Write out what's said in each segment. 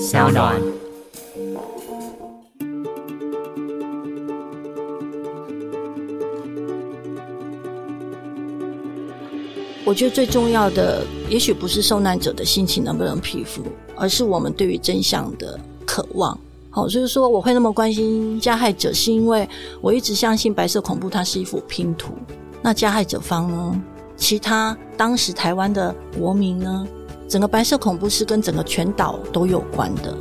小暖，我觉得最重要的，也许不是受难者的心情能不能平复，而是我们对于真相的渴望。好，所以说我会那么关心加害者，是因为我一直相信白色恐怖它是一幅拼图。那加害者方呢？其他当时台湾的国民呢？整个白色恐怖是跟整个全岛都有关的。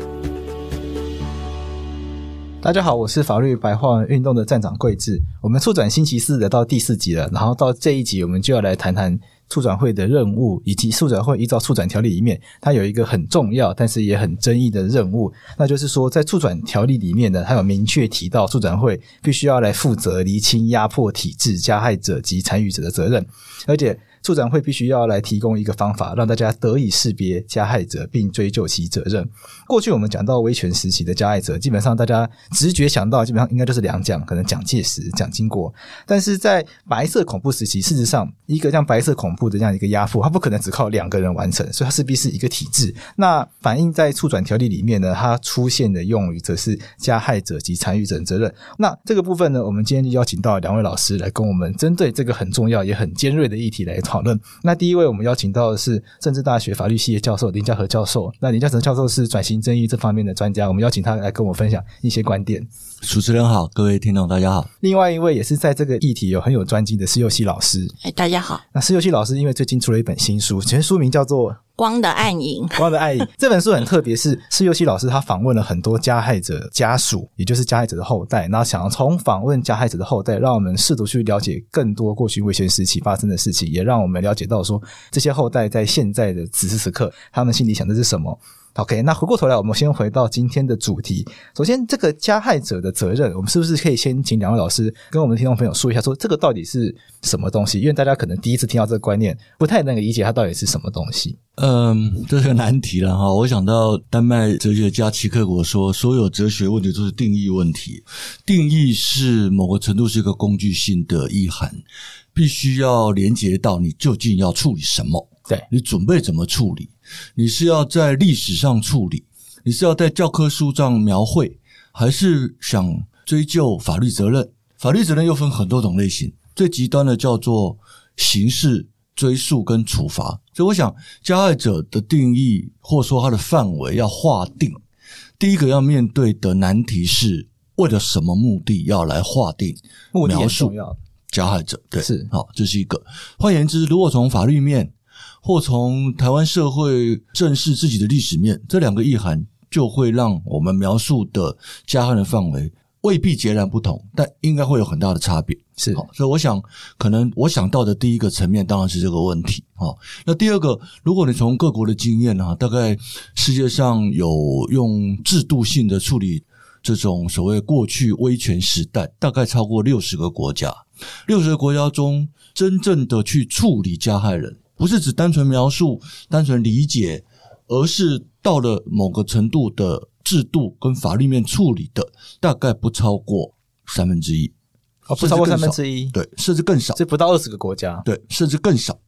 大家好，我是法律白话文运动的站长桂智。我们促转星期四的到第四集了，然后到这一集我们就要来谈谈。促转会的任务，以及促转会依照促转条例里面，它有一个很重要，但是也很争议的任务，那就是说，在促转条例里面呢，它有明确提到，促转会必须要来负责厘清压迫体制加害者及参与者的责任，而且。促转会必须要来提供一个方法，让大家得以识别加害者并追究其责任。过去我们讲到威权时期的加害者，基本上大家直觉想到，基本上应该就是两蒋，可能蒋介石、蒋经国。但是在白色恐怖时期，事实上一个像白色恐怖的这样一个压迫，它不可能只靠两个人完成，所以它势必是一个体制。那反映在促转条例里面呢，它出现的用语则是加害者及参与者责任。那这个部分呢，我们今天就邀请到两位老师来跟我们针对这个很重要也很尖锐的议题来讨论。那第一位我们邀请到的是政治大学法律系的教授林家和教授。那林家和教授是转型正义这方面的专家，我们邀请他来跟我分享一些观点。主持人好，各位听众大家好。另外一位也是在这个议题有很有专精的施佑熙老师。哎，大家好。那施佑熙老师因为最近出了一本新书，全书名叫做。光的暗影，光的暗影。这本书很特别，是施佑熙老师他访问了很多加害者家属，也就是加害者的后代，然后想要从访问加害者的后代，让我们试图去了解更多过去危险时期发生的事情，也让我们了解到说这些后代在现在的此时此刻，他们心里想的是什么。OK，那回过头来，我们先回到今天的主题。首先，这个加害者的责任，我们是不是可以先请两位老师跟我们的听众朋友说一下，说这个到底是什么东西？因为大家可能第一次听到这个观念，不太能理解它到底是什么东西。嗯，这是个难题了哈。我想到丹麦哲学家齐克果说，所有哲学问题都是定义问题。定义是某个程度是一个工具性的意涵，必须要连接到你究竟要处理什么，对，你准备怎么处理。你是要在历史上处理，你是要在教科书上描绘，还是想追究法律责任？法律责任又分很多种类型，最极端的叫做刑事追诉跟处罚。所以，我想加害者的定义，或者说他的范围要划定，第一个要面对的难题是为了什么目的要来划定描述加害者？对，是好，这是一个。换言之，如果从法律面，或从台湾社会正视自己的历史面，这两个意涵就会让我们描述的加害的范围未必截然不同，但应该会有很大的差别。是，好，所以我想，可能我想到的第一个层面当然是这个问题。好，那第二个，如果你从各国的经验啊，大概世界上有用制度性的处理这种所谓过去威权时代，大概超过六十个国家，六十个国家中真正的去处理加害人。不是只单纯描述、单纯理解，而是到了某个程度的制度跟法律面处理的，大概不超过三分之一，哦，不超过三分之一，对，甚至更少，这不到二十个国家，对，甚至更少。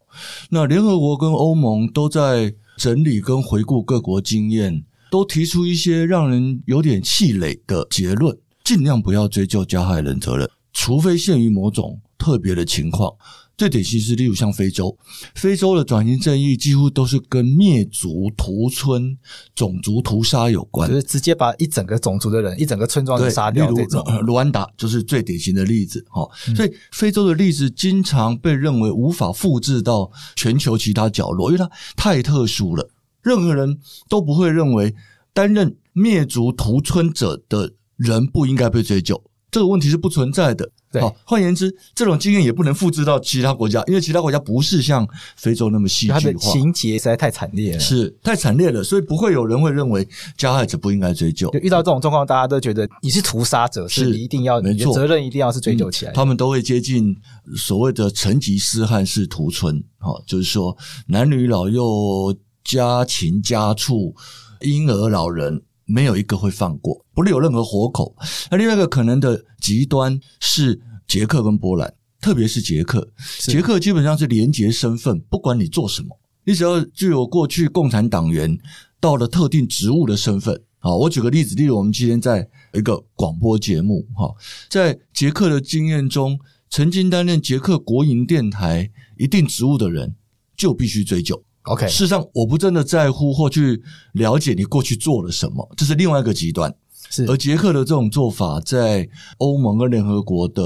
那联合国跟欧盟都在整理跟回顾各国经验，都提出一些让人有点气馁的结论：尽量不要追究加害人责任，除非限于某种特别的情况。最典型是，例如像非洲，非洲的转型正义几乎都是跟灭族、屠村、种族屠杀有关，就是直接把一整个种族的人、一整个村庄杀掉。例如，卢安达就是最典型的例子。哈，所以非洲的例子经常被认为无法复制到全球其他角落，因为它太特殊了。任何人都不会认为担任灭族屠村者的人不应该被追究，这个问题是不存在的。对，好，换言之，这种经验也不能复制到其他国家，因为其他国家不是像非洲那么戏剧化，它的情节实在太惨烈了，是太惨烈了，所以不会有人会认为加害者不应该追究。就遇到这种状况，大家都觉得你是屠杀者，是你一定要，没错责任一定要是追究起来，嗯。他们都会接近所谓的成吉思汗式屠村，好，就是说男女老幼、家禽家畜、婴儿老人。没有一个会放过，不留任何活口。那另外一个可能的极端是捷克跟波兰，特别是捷克。捷克基本上是连结身份，不管你做什么，你只要具有过去共产党员到了特定职务的身份。好，我举个例子，例如我们今天在一个广播节目，哈，在捷克的经验中，曾经担任捷克国营电台一定职务的人，就必须追究。OK，事实上，我不真的在乎或去了解你过去做了什么，这是另外一个极端。是，而捷克的这种做法，在欧盟跟联合国的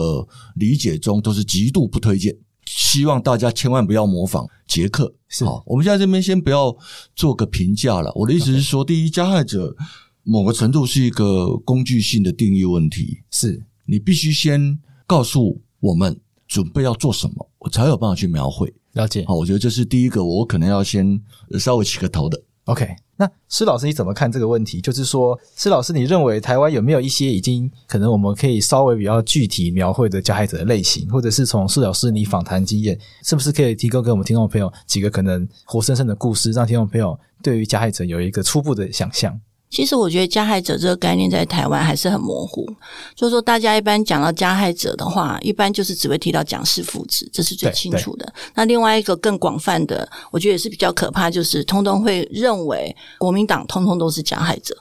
理解中都是极度不推荐，希望大家千万不要模仿捷克。是，好，我们现在这边先不要做个评价了。我的意思是说.第一，加害者某个程度是一个工具性的定义问题，是你必须先告诉我们准备要做什么，我才有办法去描绘。了解，好，我觉得这是第一个，我可能要先稍微起个头的。OK，那施老师你怎么看这个问题？就是说，施老师，你认为台湾有没有一些已经可能我们可以稍微比较具体描绘的加害者的类型，或者是从施老师你访谈经验，是不是可以提供给我们听众朋友几个可能活生生的故事，让听众朋友对于加害者有一个初步的想象？其实我觉得加害者这个概念在台湾还是很模糊，就是说大家一般讲到加害者的话，一般就是只会提到蒋氏父子，这是最清楚的。那另外一个更广泛的，我觉得也是比较可怕，就是通通会认为国民党通通都是加害者。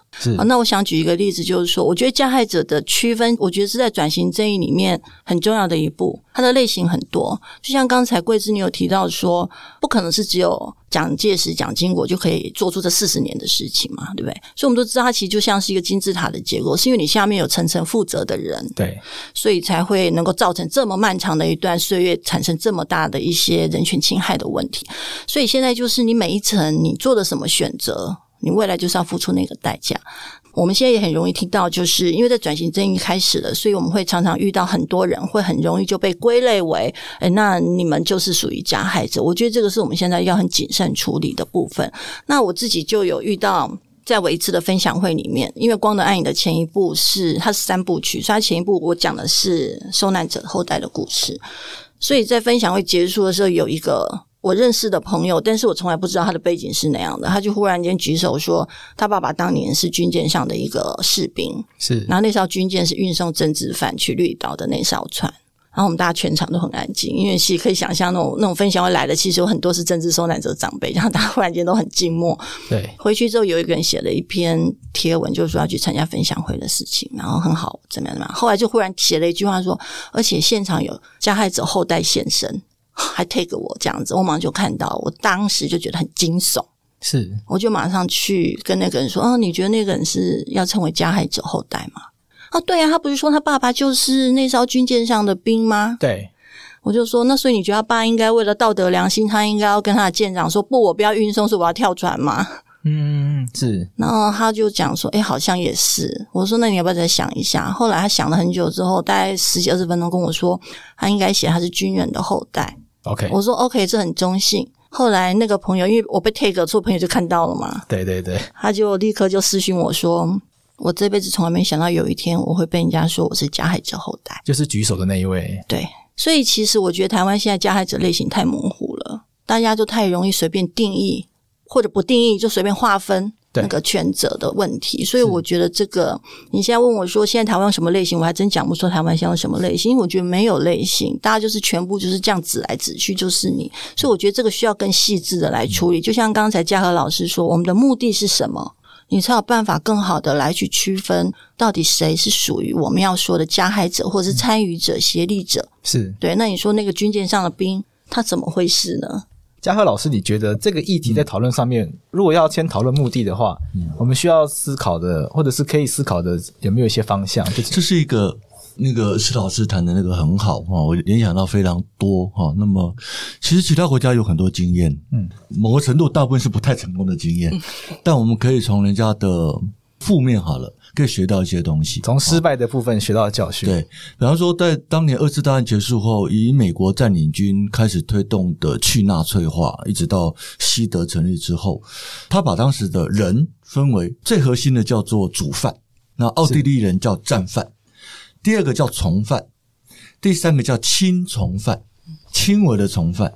那我想举一个例子，就是说，我觉得加害者的区分，我觉得是在转型正义里面很重要的一步。它的类型很多，就像刚才桂枝你有提到说，不可能是只有蒋介石、蒋经国就可以做出这四十年的事情嘛，对不对？所以我们都知道，它其实就像是一个金字塔的结构，是因为你下面有层层负责的人，对，所以才会能够造成这么漫长的一段岁月，产生这么大的一些人权侵害的问题。所以现在就是你每一层你做的什么选择，你未来就是要付出那个代价。我们现在也很容易听到，就是因为在转型正义开始了，所以我们会常常遇到很多人会很容易就被归类为，诶，那你们就是属于加害者。我觉得这个是我们现在要很谨慎处理的部分。那我自己就有遇到，在我一次的分享会里面，因为《光的暗影》的前一部是它是三部曲，所以它前一部我讲的是受难者后代的故事，所以在分享会结束的时候有一个。我认识的朋友，但是我从来不知道他的背景是那样的。他就忽然间举手说，他爸爸当年是军舰上的一个士兵，是。然后那艘军舰是运送政治犯去绿岛的那艘船。然后我们大家全场都很安静，因为其实可以想象那种那种分享会来的，其实有很多是政治受难者长辈，然后大家忽然间都很静默。对。回去之后，有一个人写了一篇贴文，就是说要去参加分享会的事情，然后很好，怎么样怎么样。后来就忽然写了一句话说，而且现场有加害者后代现身。还 take 我这样子，我马上就看到，我当时就觉得很惊悚，是，我就马上去跟那个人说：“哦，你觉得那个人是要成为加害者后代吗？”啊，对啊，他不是说他爸爸就是那艘军舰上的兵吗？对，我就说，那所以你觉得他爸应该为了道德良心，他应该要跟他的舰长说：“不，我不要运送，是我要跳船吗？”嗯，是。然后他就讲说：“诶，好像也是。”我说：“那你要不要再想一下？”后来他想了很久之后，大概十几二十分钟跟我说：“他应该写他是军人的后代。” OK，我说 OK，这很中性。后来那个朋友，因为我被 take 错，朋友就看到了嘛。对对对，他就立刻就私讯我说：“我这辈子从来没想到有一天我会被人家说我是加害者后代。”就是举手的那一位。对，所以其实我觉得台湾现在加害者类型太模糊了，大家就太容易随便定义，或者不定义就随便划分。那个权责的问题，所以我觉得这个你现在问我说，现在台湾有什么类型，我还真讲不出台湾现在有什么类型，因为我觉得没有类型，大家就是全部就是这样指来指去就是你，所以我觉得这个需要更细致的来处理。就像刚才嘉禾老师说，我们的目的是什么，你才有办法更好的来去区分到底谁是属于我们要说的加害者，或者是参与者、协力者。是对。那你说那个军舰上的兵，他怎么回事呢？嘉禾老师，你觉得这个议题在讨论上面，嗯、如果要先讨论目的的话，嗯，我们需要思考的，或者是可以思考的，有没有一些方向？就这是一个那个施老师谈的那个很好哈，我联想到非常多哈。那么，其实其他国家有很多经验，嗯，某个程度大部分是不太成功的经验，嗯、但我们可以从人家的负面好了，可以学到一些东西，从失败的部分学到教训。对，比方说，在当年二次大战结束后，以美国占领军开始推动的去纳粹化，一直到西德成立之后，他把当时的人分为最核心的叫做主犯，那奥地利人叫战犯，第二个叫从犯，第三个叫轻从犯。轻微的从犯，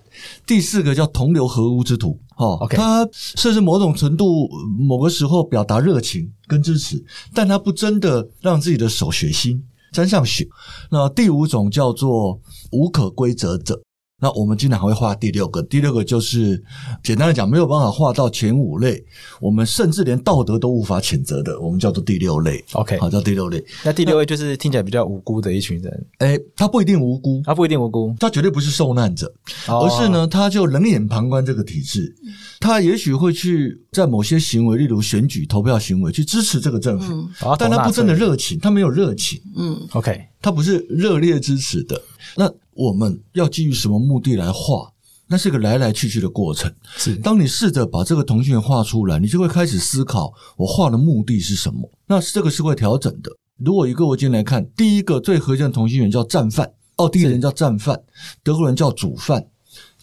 第四个叫同流合污之徒，哦，Okay. 他甚至某种程度某个时候表达热情跟支持，但他不真的让自己的手血腥沾上血。那第五种叫做无可归责者。那我们经常还会画第六个，第六个就是简单的讲，没有办法画到前五类，我们甚至连道德都无法谴责的，我们叫做第六类。OK，好，叫第六类。那第六位就是听起来比较无辜的一群人。诶，他不一定无辜，他不一定无辜，他绝对不是受难者，而是呢，他就冷眼旁观这个体制，他也许会去在某些行为，例如选举、投票行为，去支持这个政府，但他不真的热情，他没有热情。嗯，OK，他不是热烈支持的。那我们要基于什么目的来画？那是个来来去去的过程。是，当你试着把这个同心圆画出来，你就会开始思考，我画的目的是什么？那这个是会调整的。如果以各国间来看，第一个最核心的同心圆叫战犯，奥地利人叫战犯，德国人叫主犯。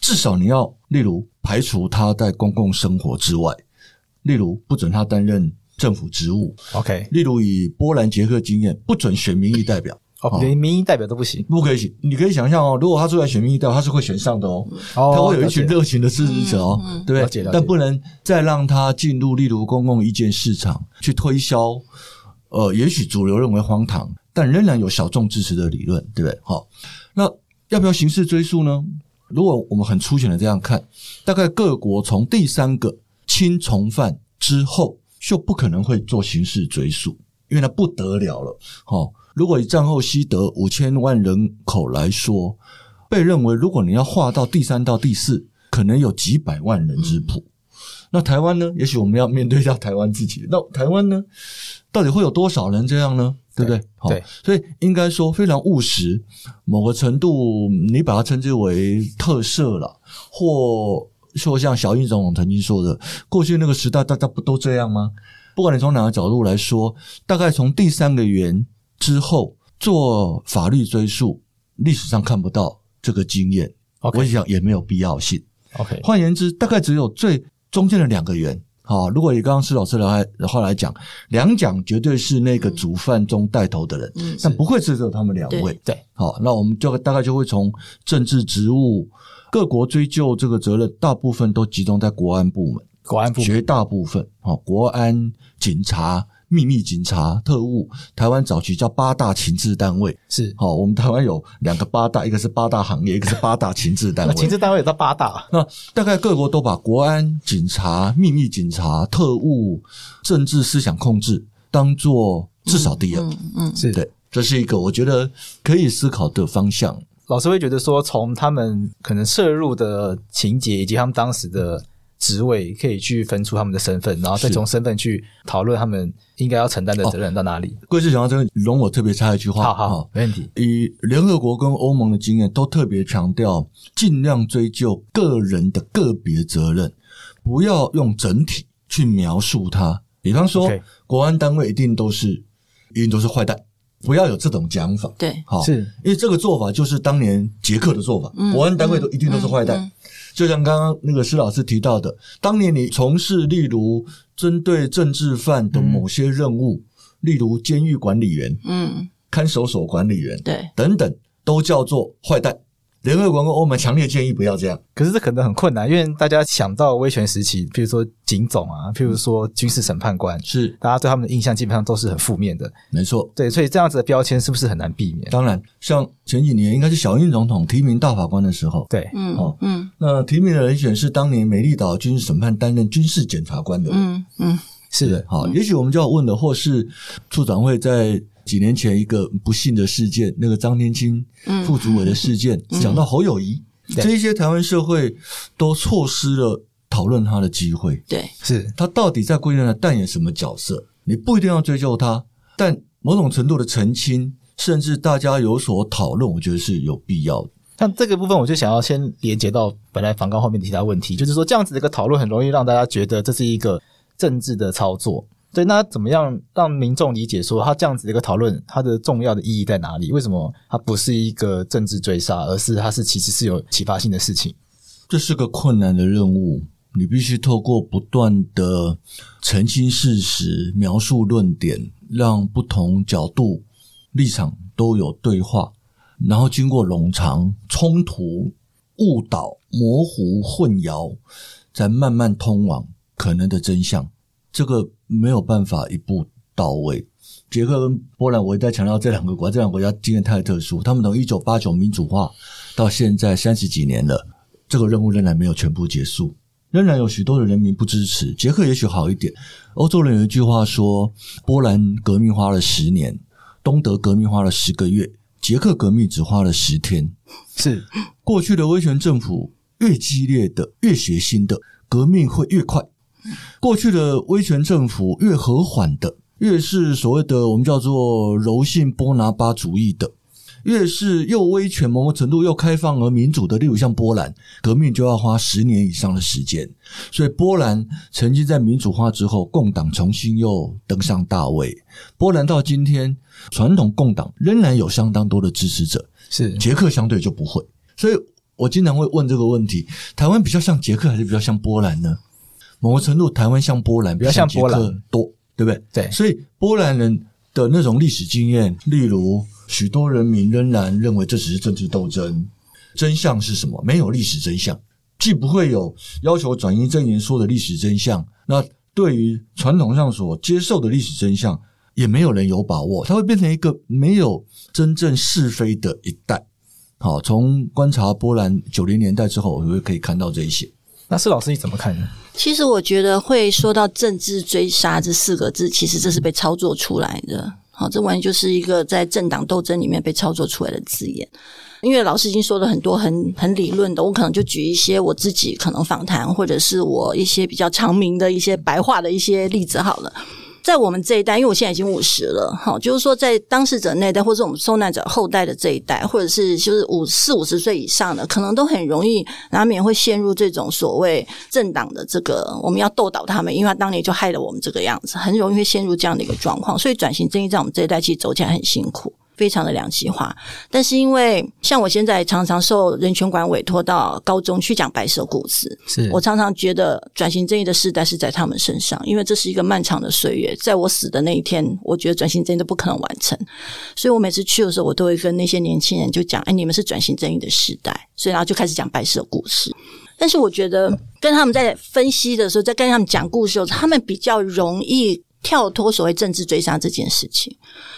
至少你要，例如排除他在公共生活之外，例如不准他担任政府职务。OK，例如以波兰捷克经验，不准选民意代表。哦，连民意代表都不行，不可以选。你可以想象哦，如果他出来选民意代表，他是会选上的哦。哦，他会有一群热情的支持者哦，嗯、对不对？但不能再让他进入例如公共意见市场去推销。呃，也许主流认为荒唐，但仍然有小众支持的理论，对不对？好，那要不要刑事追诉呢？如果我们很粗浅的这样看，大概各国从第三个轻从犯之后，就不可能会做刑事追诉，因为那不得了了。好。如果以战后西德五千万人口来说，被认为如果你要划到第三到第四，可能有几百万人之谱。嗯、那台湾呢？也许我们要面对一下台湾自己。那台湾呢？到底会有多少人这样呢？对不对？好，所以应该说非常务实。某个程度，你把它称之为特色了，或说像小英总统曾经说的，过去那个时代大家不都这样吗？不管你从哪个角度来说，大概从第三个圆。之后做法律追诉，历史上看不到这个经验.我想也没有必要性。OK，换言之，大概只有最中间的两个圆。好，如果以刚刚施老师的话来讲，两蒋绝对是那个主犯中带头的人，嗯、但不会只有他们两位。对，好，那我们就大概就会从政治职务，各国追究这个责任，大部分都集中在国安部门，国安部门绝大部分，好，国安警察。秘密警察、特务，台湾早期叫八大情治单位，是好、哦。我们台湾有两个八大，一个是八大行业，一个是八大情治单位。情治单位也叫八大。那大概各国都把国安、警察、秘密警察、特务、政治思想控制当做至少第二。嗯，嗯嗯是对，这是一个我觉得可以思考的方向。老师会觉得说，从他们可能涉入的情节以及他们当时的。职位可以去分出他们的身份，然后再从身份去讨论他们应该要承担的责任到哪里。贵司讲到这个，容我特别插一句话。好好，好，没问题。以联合国跟欧盟的经验，都特别强调尽量追究个人的个别责任，不要用整体去描述它。比方说，Okay. 国安单位一定都是一定都是坏蛋，不要有这种讲法。对，好，是因为这个做法就是当年捷克的做法，嗯、国安单位都一定都是坏蛋。嗯嗯嗯就像刚刚那个施老师提到的，当年你从事例如针对政治犯的某些任务，嗯、例如监狱管理员、嗯，看守所管理员，对，等等，都叫做坏蛋。联合国跟欧盟强烈建议不要这样，可是这可能很困难，因为大家想到威权时期，譬如说警总啊，譬如说军事审判官，是。大家对他们的印象基本上都是很负面的。没错，对，所以这样子的标签是不是很难避免？当然，像前几年应该是小英总统提名大法官的时候，对，嗯，哦，嗯，那提名的人选是当年美丽岛军事审判担任军事检察官的。人，嗯嗯，是的，好，也许我们就要问的，或是处长会在。几年前一个不幸的事件，那个张天青副主委的事件，嗯、讲到侯友宜，嗯、这一些台湾社会都错失了讨论他的机会。对，是他到底在规范上扮演什么角色？你不一定要追究他，但某种程度的澄清，甚至大家有所讨论，我觉得是有必要的。像这个部分，我就想要先连接到本来访纲后面的其他问题，就是说这样子的一个讨论，很容易让大家觉得这是一个政治的操作。对，那怎么样让民众理解说他这样子的一个讨论，它的重要的意义在哪里？为什么它不是一个政治追杀，而是它是其实是有启发性的事情？这是个困难的任务，你必须透过不断的澄清事实、描述论点，让不同角度立场都有对话，然后经过冗长冲突、误导、模糊、混淆，再慢慢通往可能的真相。这个没有办法一步到位。捷克跟波兰，我一再强调这两个国家，这两个国家经验太特殊，他们从一九八九民主化到现在三十几年了，这个任务仍然没有全部结束，仍然有许多的人民不支持。捷克也许好一点，欧洲人有一句话说：波兰革命花了十年，东德革命花了十个月，捷克革命只花了十天。是过去的威权政府越激烈的、越血腥的革命会越快。过去的威权政府越和缓的，越是所谓的我们叫做柔性波拿巴主义的，越是又威权某种程度又开放而民主的，例如像波兰，革命就要花十年以上的时间。所以波兰曾经在民主化之后，共党重新又登上大位。波兰到今天，传统共党仍然有相当多的支持者，是捷克相对就不会。所以我经常会问这个问题：台湾比较像捷克，还是比较像波兰呢？某个程度，台湾像波兰，比较像波兰多，对不对？对，所以波兰人的那种历史经验，例如许多人民仍然认为这只是政治斗争，真相是什么？没有历史真相，既不会有要求转移证言说的历史真相，那对于传统上所接受的历史真相，也没有人有把握，它会变成一个没有真正是非的一代。好，从观察波兰九零年代之后，我们可以看到这一些。那施老师你怎么看呢？其实我觉得会说到政治追杀这四个字，其实这是被操作出来的。好，这完全就是一个在政党斗争里面被操作出来的字眼。因为老师已经说了很多很很理论的，我可能就举一些我自己可能访谈，或者是我一些比较长名的一些白话的一些例子好了。在我们这一代，因为我现在已经五十了，哈，就是说在当事者那代，或者我们受难者后代的这一代，或者是就是五四五十岁以上的，可能都很容易难免会陷入这种所谓政党的这个我们要斗倒他们，因为他当年就害了我们这个样子，很容易会陷入这样的一个状况。所以转型正义在我们这一代其实走起来很辛苦。非常的两极化，但是因为像我现在常常受人权馆委托到高中去讲白色故事，是我常常觉得转型正义的时代是在他们身上，因为这是一个漫长的岁月，在我死的那一天，我觉得转型正义都不可能完成，所以我每次去的时候，我都会跟那些年轻人就讲：“哎，你们是转型正义的时代。”所以然后就开始讲白色故事。但是我觉得跟他们在分析的时候，在跟他们讲故事的时候，他们比较容易跳脱所谓政治追杀这件事情。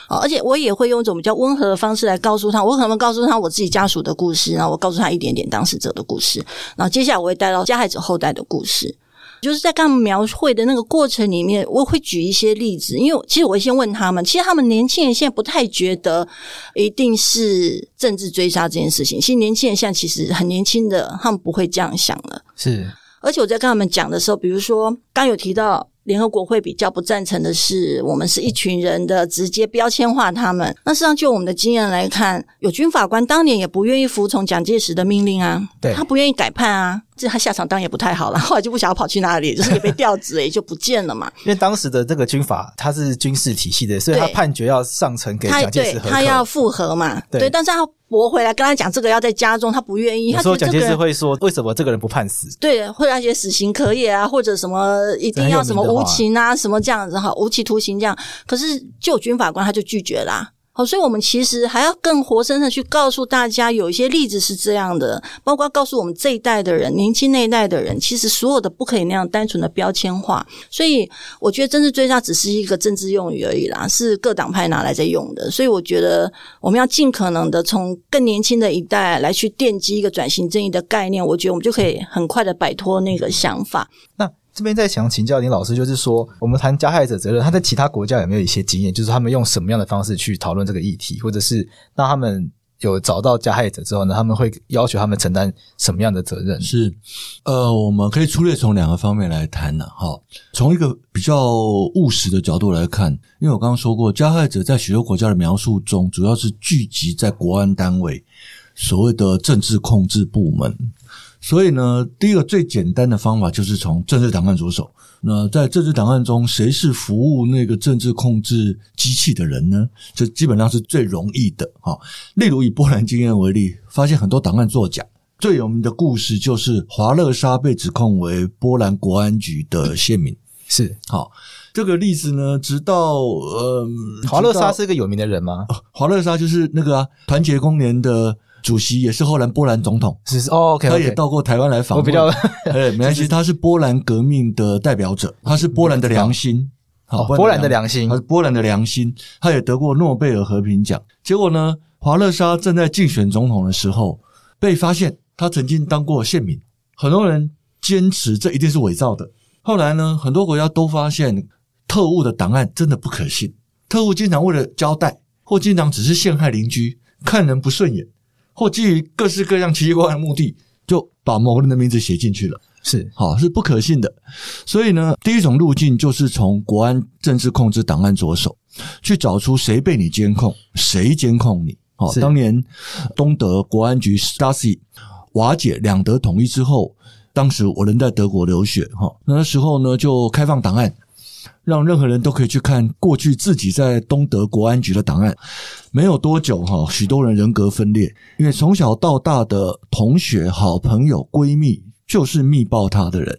而且我也会用一种比较温和的方式来告诉他，我可能会告诉他我自己家属的故事，然后我告诉他一点点当事者的故事，然后接下来我会带到加害者后代的故事，就是在跟他们描绘的那个过程里面，我会举一些例子，因为其实我会先问他们，其实他们年轻人现在不太觉得一定是政治追杀这件事情，其实年轻人现在其实很年轻的，他们不会这样想了。是，而且我在跟他们讲的时候，比如说刚有提到。联合国会比较不赞成的是，我们是一群人的直接标签化他们。那实际上，就我们的经验来看，有军法官当年也不愿意服从蒋介石的命令啊，对，他不愿意改判啊。这他下场当然也不太好了，后来就不晓得跑去哪里，就是也被调职，也就不见了嘛。因为当时的这个军法它是军事体系的，所以他判决要上呈给蒋介石核可，他，他要复核嘛。对，对，但是他驳回来跟他讲这个要在家中，他不愿意。他说蒋介石会说，为什么这个人不判死？对，会让一些死刑可以啊，或者什么一定要什么无情啊，什么这样子哈，无期徒刑这样。可是就军法官他就拒绝啦、啊。好，所以我们其实还要更活生生的去告诉大家，有一些例子是这样的，包括告诉我们这一代的人、年轻那一代的人，其实所有的不可以那样单纯的标签化。所以我觉得政治追杀只是一个政治用语而已啦，是各党派拿来在用的。所以我觉得我们要尽可能的从更年轻的一代来去奠基一个转型正义的概念，我觉得我们就可以很快的摆脱那个想法。那。这边在想请教林老师，就是说，我们谈加害者责任，他在其他国家有没有一些经验？就是他们用什么样的方式去讨论这个议题，或者是当他们有找到加害者之后呢，他们会要求他们承担什么样的责任？是，呃，我们可以粗略从两个方面来谈呢。哈，从一个比较务实的角度来看，因为我刚刚说过，加害者在许多国家的描述中，主要是聚集在国安单位，所谓的政治控制部门。所以呢，第一个最简单的方法就是从政治档案着手。那在政治档案中，谁是服务那个政治控制机器的人呢？这基本上是最容易的哈。例如以波兰经验为例，发现很多档案作假。最有名的故事就是华勒莎被指控为波兰国安局的线民。是好，这个例子呢，直到呃，华勒莎是一个有名的人吗？华勒莎就是那个啊，团结公联的。主席也是后来波兰总统，是是哦，okay, okay, 他也到过台湾来访问。我比较，哎，没关系，他是波兰革命的代表者，他是波兰的良心，好，波兰的良心，他是波兰的良心，他也得过诺贝尔和平奖。结果呢，华勒莎正在竞选总统的时候被发现，他曾经当过县民，很多人坚持这一定是伪造的。后来呢，很多国家都发现特务的档案真的不可信，特务经常为了交代，或经常只是陷害邻居，看人不顺眼。或基于各式各样奇奇怪怪的目的，就把某个人的名字写进去了，是好是不可信的。所以呢，第一种路径就是从国安政治控制档案着手，去找出谁被你监控，谁监控你。好，当年东德国安局 Stasi 瓦解，两德统一之后，当时我人在德国留学，哈，那时候呢就开放档案。让任何人都可以去看过去自己在东德国安局的档案。没有多久哈，许多人人格分裂，因为从小到大的同学、好朋友、闺蜜就是密报他的人，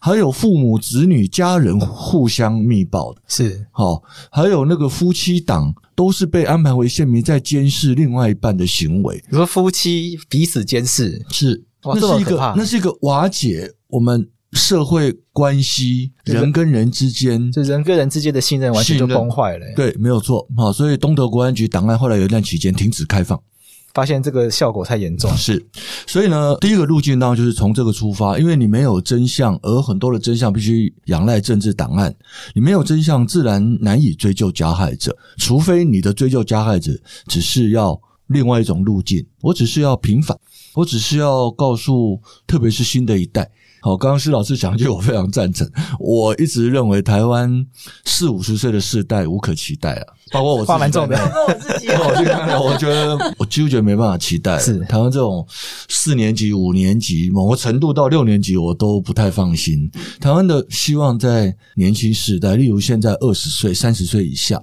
还有父母、子女、家人互相密报的，是好，还有那个夫妻档都是被安排为县民，在监视另外一半的行为。比如说夫妻彼此监视，是，哇，那是一个，那是一个瓦解我们。社会关系，人跟人之间，就人跟人之间的信任完全就崩坏了。对，没有错。好，所以东德国安局档案后来有一段期间停止开放，发现这个效果太严重。是，所以呢，第一个路径当然就是从这个出发，因为你没有真相，而很多的真相必须仰赖政治档案。你没有真相，自然难以追究加害者，除非你的追究加害者只是要另外一种路径。我只是要平反，我只是要告诉，特别是新的一代。好，刚刚施老师讲一句，我非常赞成。我一直认为台湾四五十岁的世代无可期待啊，包括我自己。话蛮重的，包括我自己。我觉得，我几乎觉得没办法期待。是台湾这种四年级、五年级，某个程度到六年级，我都不太放心。台湾的希望在年轻世代，例如现在二十岁、三十岁以下，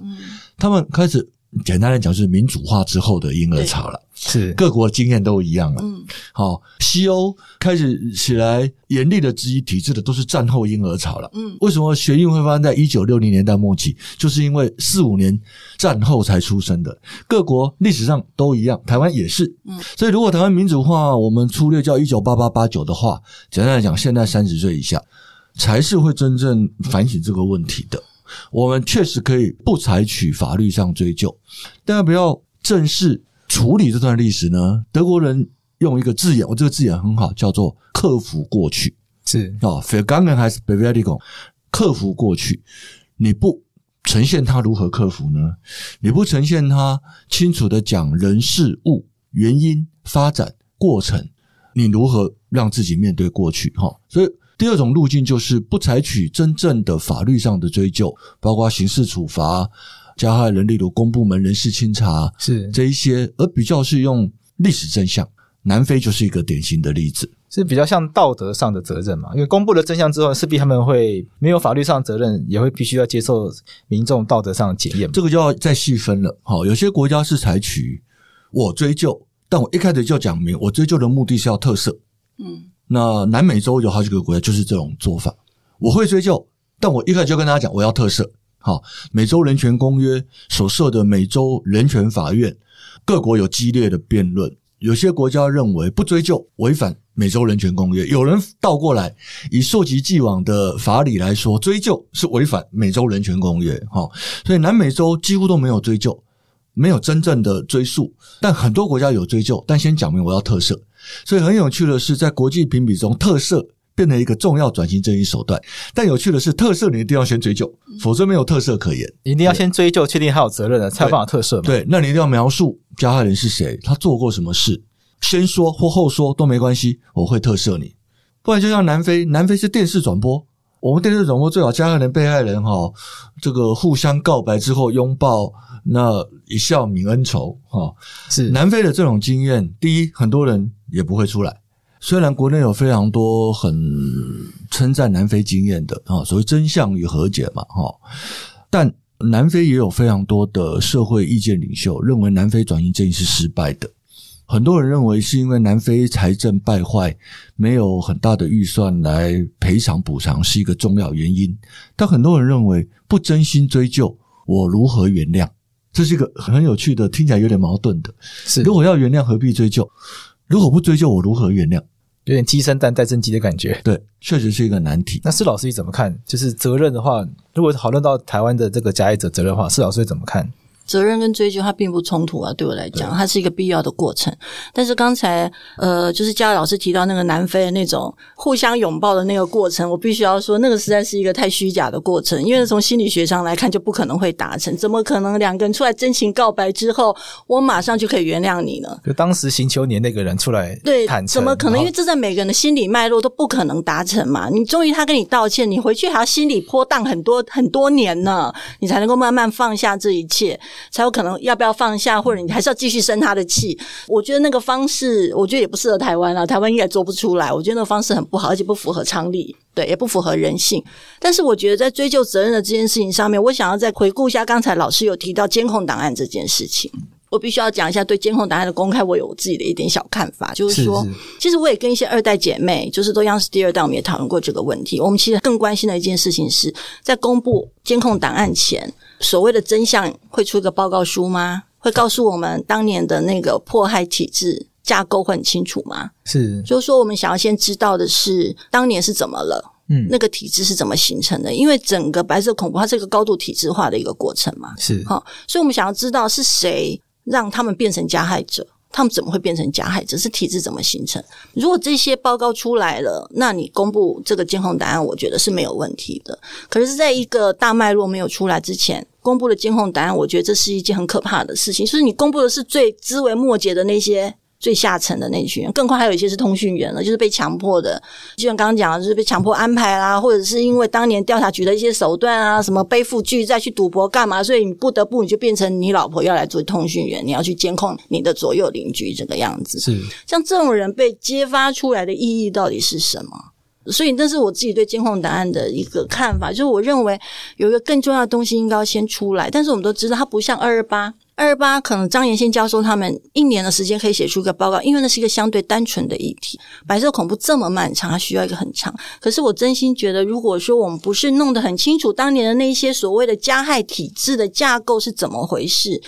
他们开始。简单来讲，是民主化之后的婴儿潮了。是各国经验都一样了。嗯，好，西欧开始起来严厉的质疑体制的，都是战后婴儿潮了。嗯，为什么学运会发生在一九六零年代末期？就是因为四五年战后才出生的。各国历史上都一样，台湾也是。嗯，所以如果台湾民主化，我们粗略叫一九八八八九的话，简单来讲，现在三十岁以下才是会真正反省这个问题的。我们确实可以不采取法律上追究，但要不要正式处理这段历史呢？德国人用一个字眼，我这个字眼很好，叫做“克服过去”。是啊还是 Bewältigung，克服过去。你不呈现它如何克服呢？你不呈现它清楚的讲人事物原因发展过程，你如何让自己面对过去？哈，所以。第二种路径就是不采取真正的法律上的追究，包括刑事处罚、加害人，例如公部门人事清查，是这一些，而比较是用历史真相。南非就是一个典型的例子，是比较像道德上的责任嘛？因为公布了真相之后，势必他们会没有法律上的责任，也会必须要接受民众道德上的检验。这个就要再细分了。好，有些国家是采取我追究，但我一开始就讲明，我追究的目的是要特色。嗯。那南美洲有好几个国家就是这种做法，我会追究，但我一开始就跟大家讲，我要特赦。好，美洲人权公约所设的美洲人权法院，各国有激烈的辩论。有些国家认为不追究违反美洲人权公约，有人倒过来以溯及既往的法理来说，追究是违反美洲人权公约。好，所以南美洲几乎都没有追究，没有真正的追溯，但很多国家有追究，但先讲明我要特赦。所以很有趣的是，在国际评比中，特赦变成一个重要转型正义手段。但有趣的是，特赦你一定要先追究，否则没有特赦可言。一定要先追究，确定他有责任的，才有办法特赦嘛。对，那你一定要描述加害人是谁，他做过什么事，先说或后说都没关系，我会特赦你。不然就像南非，南非是电视转播，我们电视转播最好加害人、被害人哈，这个互相告白之后拥抱。那一笑泯恩仇，哈，是南非的这种经验。第一，很多人也不会出来，虽然国内有非常多很称赞南非经验的啊，所谓真相与和解嘛，哈，但南非也有非常多的社会意见领袖认为南非转型正义是失败的。很多人认为是因为南非财政败坏，没有很大的预算来赔偿补偿是一个重要原因。但很多人认为不真心追究，我如何原谅？这是一个很有趣的，听起来有点矛盾的。是，如果要原谅，何必追究？如果不追究，我如何原谅？有点鸡生蛋，蛋生鸡的感觉。对，确实是一个难题。那施老师你怎么看？就是责任的话，如果讨论到台湾的这个加害者责任的话，施老师会怎么看？责任跟追究它并不冲突啊，对我来讲，它是一个必要的过程。但是刚才呃，就是嘉伟老师提到那个南非的那种互相拥抱的那个过程，我必须要说，那个实在是一个太虚假的过程，因为从心理学上来看，就不可能会达成。怎么可能两个人出来真情告白之后，我马上就可以原谅你呢？就当时行求你那个人出来对坦诚，怎么可能？因为这在每个人的心理脉络都不可能达成嘛。你终于他跟你道歉，你回去还要心理波荡很多很多年呢，你才能够慢慢放下这一切，才有可能要。不要放下，或者你还是要继续生他的气。我觉得那个方式，我觉得也不适合台湾了。台湾应该做不出来。我觉得那个方式很不好，而且不符合常理，对，也不符合人性。但是我觉得在追究责任的这件事情上面，我想要再回顾一下刚才老师有提到监控档案这件事情。我必须要讲一下对监控档案的公开，我有我自己的一点小看法，就是说，是是其实我也跟一些二代姐妹，就是都央视第二代，我们也讨论过这个问题。我们其实更关心的一件事情是在公布监控档案前。所谓的真相会出一个报告书吗？会告诉我们当年的那个迫害体制架构会很清楚吗？是，就是说我们想要先知道的是当年是怎么了，嗯，那个体制是怎么形成的？因为整个白色恐怖它是一个高度体制化的一个过程嘛，是，好，所以我们想要知道是谁让他们变成加害者。他们怎么会变成加害者？是体制怎么形成？如果这些报告出来了，那你公布这个监控档案，我觉得是没有问题的。可是，在一个大脉络没有出来之前，公布的监控档案，我觉得这是一件很可怕的事情。就是你公布的是最枝微末节的那些。最下层的那群人，更快还有一些是通讯员了，就是被强迫的，就像刚刚讲的，就是被强迫安排啦，或者是因为当年调查局的一些手段啊，什么背负巨债去赌博干嘛，所以你不得不你就变成你老婆要来做通讯员，你要去监控你的左右邻居这个样子。是像这种人被揭发出来的意义到底是什么？所以这是我自己对监控档案的一个看法，就是我认为有一个更重要的东西应该要先出来，但是我们都知道它不像二二八。二八可能张延宪教授他们一年的时间可以写出一个报告，因为那是一个相对单纯的议题。白色恐怖这么漫长，它需要一个很长。可是我真心觉得，如果说我们不是弄得很清楚当年的那些所谓的加害体制的架构是怎么回事，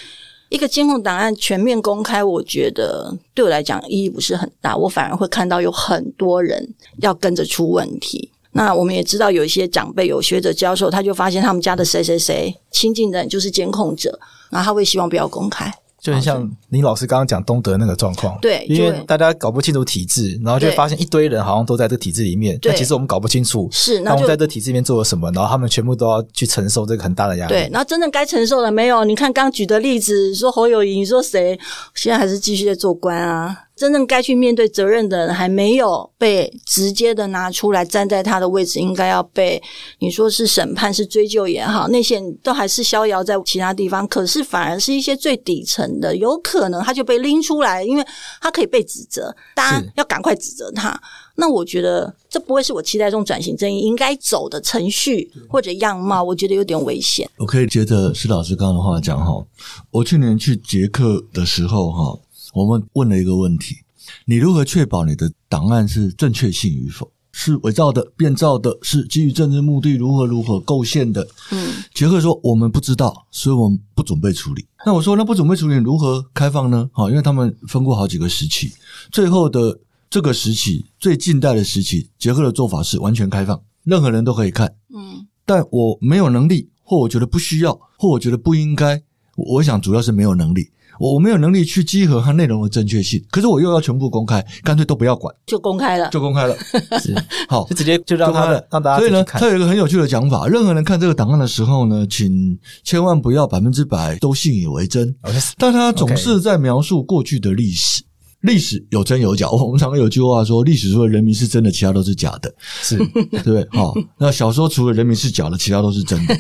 一个监控档案全面公开，我觉得对我来讲意义不是很大。我反而会看到有很多人要跟着出问题。那我们也知道，有一些长辈、有学者、教授，他就发现他们家的谁谁谁亲近的人就是监控者。然后他会希望不要公开，就很像林老师刚刚讲东德那个状况。对，因为大家搞不清楚体制，然后就会发现一堆人好像都在这体制里面。其实我们搞不清楚，是那我们在这体制里面做了什么，然后他们全部都要去承受这个很大的压力。对，然后真正该承受的没有。你看刚举的例子，说侯友谊，你说谁现在还是继续在做官啊？真正该去面对责任的人还没有被直接的拿出来站在他的位置，应该要被你说是审判是追究也好，那些都还是逍遥在其他地方。可是反而是一些最底层的，有可能他就被拎出来，因为他可以被指责，大家要赶快指责他。那我觉得这不会是我期待中转型正义应该走的程序或者样貌，我觉得有点危险。我可以接着施老师刚刚的话讲哈，我去年去捷克的时候哈。我们问了一个问题：你如何确保你的档案是正确性与否？是伪造的、变造的？是基于政治目的？如何如何构陷的？嗯，杰克说我们不知道，所以我们不准备处理。那我说那不准备处理，如何开放呢？好，因为他们分过好几个时期，最后的这个时期最近代的时期，杰克的做法是完全开放，任何人都可以看。嗯，但我没有能力，或我觉得不需要，或我觉得不应该。我想主要是没有能力。我没有能力去稽核它内容的正确性，可是我又要全部公开，干脆都不要管，就公开了，就公开了，是好，就直接就让他们让大家。所以呢，他有一个很有趣的讲法：任何人看这个档案的时候呢，请千万不要百分之百都信以为真。但他总是在描述过去的历史，历史有真有假。我们常常有句话说：历史除了人民是真的，其他都是假的，是 对不对？好，那小说除了人民是假的，其他都是真的。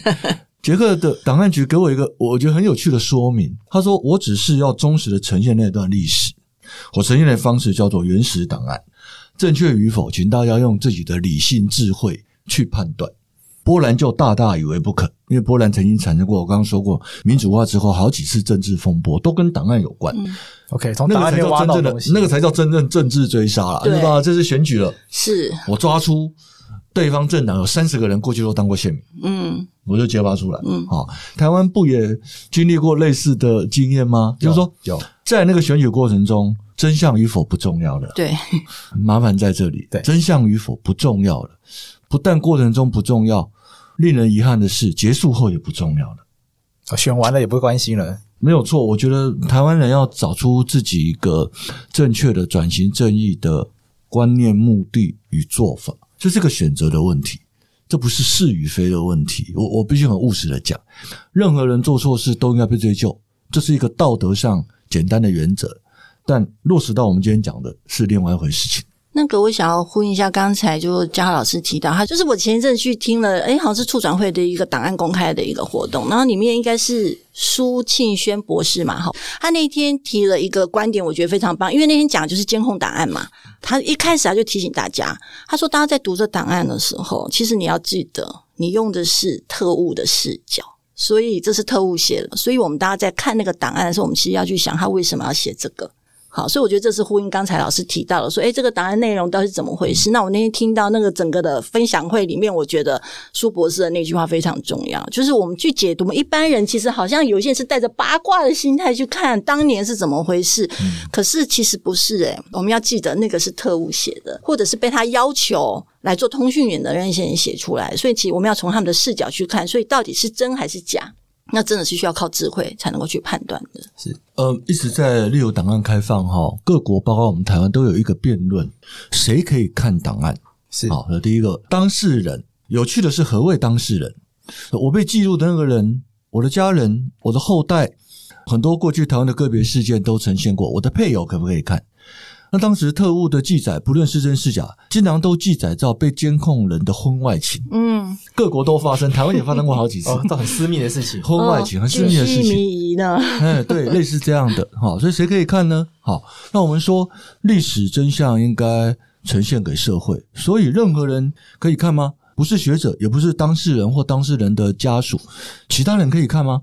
捷克的档案局给我一个我觉得很有趣的说明，他说：“我只是要忠实的呈现那段历史，我呈现的方式叫做原始档案。正确与否，请大家用自己的理性智慧去判断。波兰就大大以为不可，因为波兰曾经产生过，我刚刚说过，民主化之后好几次政治风波，都跟档案有关。嗯、OK，从档案里挖到那个才叫真正的，那个才叫真正政治追杀了，对吧？这是选举了，是我抓出对方政党有三十个人过去都当过县民，嗯，我就揭发出来，嗯，好，台湾不也经历过类似的经验吗？就是说，有。在那个选举过程中，真相与否不重要了，对，麻烦在这里，对，真相与否不重要了，不但过程中不重要。令人遗憾的是，结束后也不重要了。选完了也不关心了。没有错，我觉得台湾人要找出自己一个正确的转型正义的观念、目的与做法，这个选择的问题，这不是是与非的问题。我我必须很务实的讲，任何人做错事都应该被追究，这是一个道德上简单的原则。但落实到我们今天讲的是另外一回事情。那个，我想要呼应一下刚才就嘉老师提到，他就是我前一阵去听了，诶，好像是处转会的一个档案公开的一个活动，然后里面应该是苏庆轩博士嘛，哈，他那天提了一个观点，我觉得非常棒，因为那天讲就是监控档案嘛，他一开始他就提醒大家，他说大家在读这档案的时候，其实你要记得，你用的是特务的视角，所以这是特务写的，所以我们大家在看那个档案的时候，我们其实要去想他为什么要写这个。好，所以我觉得这是呼应刚才老师提到的，说，诶，这个答案内容到底是怎么回事？那我那天听到那个整个的分享会里面，我觉得苏博士的那句话非常重要，就是我们去解读，我们一般人其实好像有些人是带着八卦的心态去看当年是怎么回事，嗯、可是其实不是诶，我们要记得那个是特务写的，或者是被他要求来做通讯员的那些人写出来，所以其实我们要从他们的视角去看，所以到底是真还是假？那真的是需要靠智慧才能够去判断的。是，呃，一直在例如档案开放哈，各国包括我们台湾都有一个辩论，谁可以看档案？是好，那第一个当事人，有趣的是何谓当事人？我被记录的那个人，我的家人，我的后代，很多过去台湾的个别事件都呈现过，我的配偶可不可以看？那当时特务的记载，不论是真是假，经常都记载到被监控人的婚外情。嗯，各国都发生，台湾也发生过好几次，哦，都很私密的事情，婚外情，很私密的事情。呢？哎，对，类似这样的。好，所以谁可以看呢？好，那我们说历史真相应该呈现给社会，所以任何人可以看吗？不是学者，也不是当事人或当事人的家属，其他人可以看吗？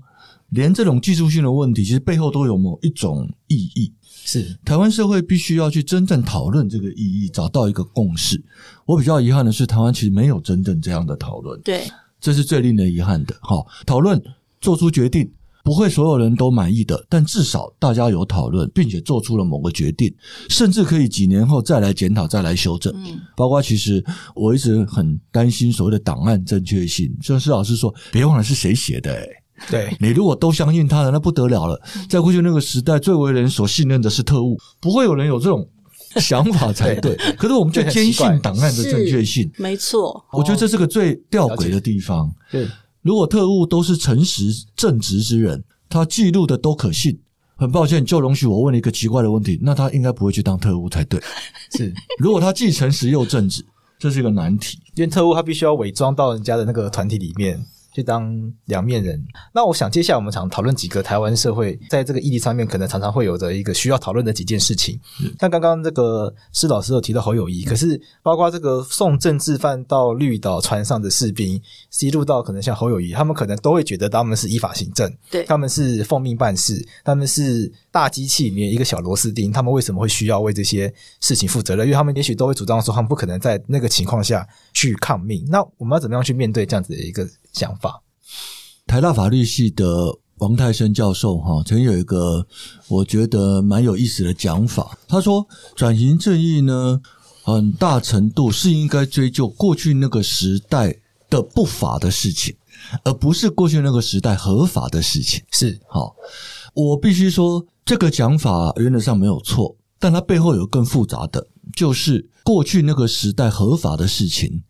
连这种技术性的问题，其实背后都有某一种意义。是台湾社会必须要去真正讨论这个意义，找到一个共识。我比较遗憾的是，台湾其实没有真正这样的讨论。对，这是最令人遗憾的。好，讨论做出决定，不会所有人都满意的，但至少大家有讨论，并且做出了某个决定，甚至可以几年后再来检讨、再来修正。嗯，包括其实我一直很担心所谓的档案正确性。像施老师说，别忘了是谁写的，欸，对，你如果都相信他了，那不得了了。在过去那个时代，最为人所信任的是特务，不会有人有这种想法才对。可是我们就坚信档案的正确性，没错。我觉得这是个最吊诡的地方。对，如果特务都是诚实正直之人，他记录的都可信。很抱歉，就容许我问了一个奇怪的问题，那他应该不会去当特务才对。是，如果他既诚实又正直，这是一个难题。因为特务他必须要伪装到人家的那个团体里面。去当两面人。那我想接下来我们常讨论几个台湾社会在这个议题上面可能常常会有的一个需要讨论的几件事情。像刚刚这个施老师有提到侯友谊，可是包括这个送政治犯到绿岛船上的士兵，一路到可能像侯友谊，他们可能都会觉得他们是依法行政，对，他们是奉命办事，他们是大机器里面一个小螺丝钉，他们为什么会需要为这些事情负责任？因为他们也许都会主张说，他们不可能在那个情况下去抗命。那我们要怎么样去面对这样子的一个想法？台大法律系的王泰生教授哈，曾经有一个我觉得蛮有意思的讲法。他说，转型正义呢，很大程度是应该追究过去那个时代的不法的事情，而不是过去那个时代合法的事情。是，好，我必须说，这个讲法原则上没有错，但它背后有更复杂的，就是。过去那个时代合法的事情，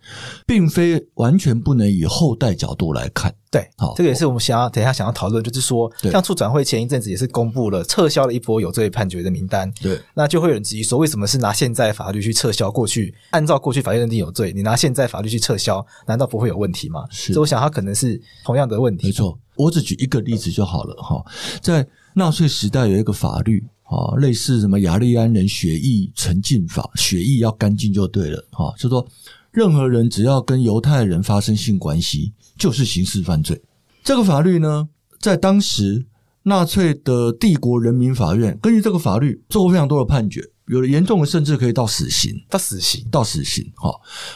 并非完全不能以后代角度来看。对，好，这个也是我们想要等一下想要讨论，就是说，像促转会前一阵子也是公布了撤销了一波有罪判决的名单。对，那就会有人质疑说，为什么是拿现在法律去撤销过去？按照过去法院认定有罪，你拿现在法律去撤销，难道不会有问题吗？是，所以我想它可能是同样的问题。没错，我只举一个例子就好了哈，在纳粹时代有一个法律啊，类似什么雅利安人血液沉浸法，血液要干净就对了哈，就说任何人只要跟犹太人发生性关系，就是刑事犯罪。这个法律呢，在当时纳粹的帝国人民法院根据这个法律做过非常多的判决，有的严重的甚至可以到死刑，到死刑，到死刑。哈，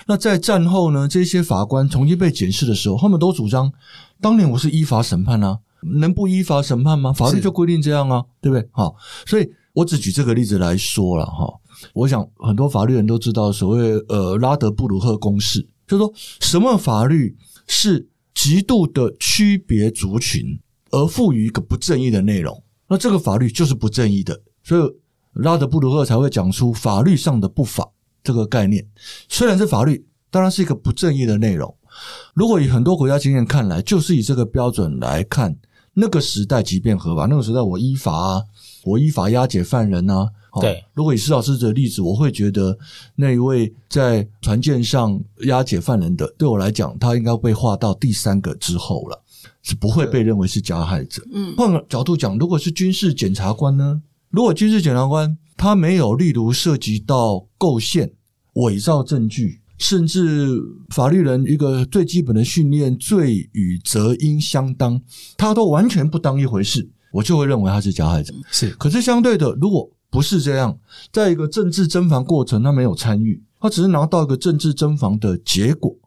那在战后呢，这些法官重新被检视的时候，他们都主张，当年我是依法审判啊。能不依法审判吗？法律就规定这样啊，对不对？好，所以我只举这个例子来说了哈。我想很多法律人都知道所谓呃拉德布鲁赫公式，就是说什么法律是极度的区别族群而赋予一个不正义的内容，那这个法律就是不正义的。所以拉德布鲁赫才会讲出法律上的不法这个概念。虽然是法律，当然是一个不正义的内容。如果以很多国家经验看来，就是以这个标准来看。那个时代即便合法，那个时代我依法啊，我依法押解犯人啊。对，如果以施老师的例子，我会觉得那一位在船舰上押解犯人的，对我来讲，他应该被划到第三个之后了，是不会被认为是加害者。嗯，换个角度讲，如果是军事检察官呢？如果军事检察官他没有，例如涉及到构陷、伪造证据。甚至法律人一个最基本的训练，罪与责应相当，他都完全不当一回事，我就会认为他是加害者。是，可是相对的，如果不是这样，在一个政治侦防过程，他没有参与，他只是拿到一个政治侦防的结果，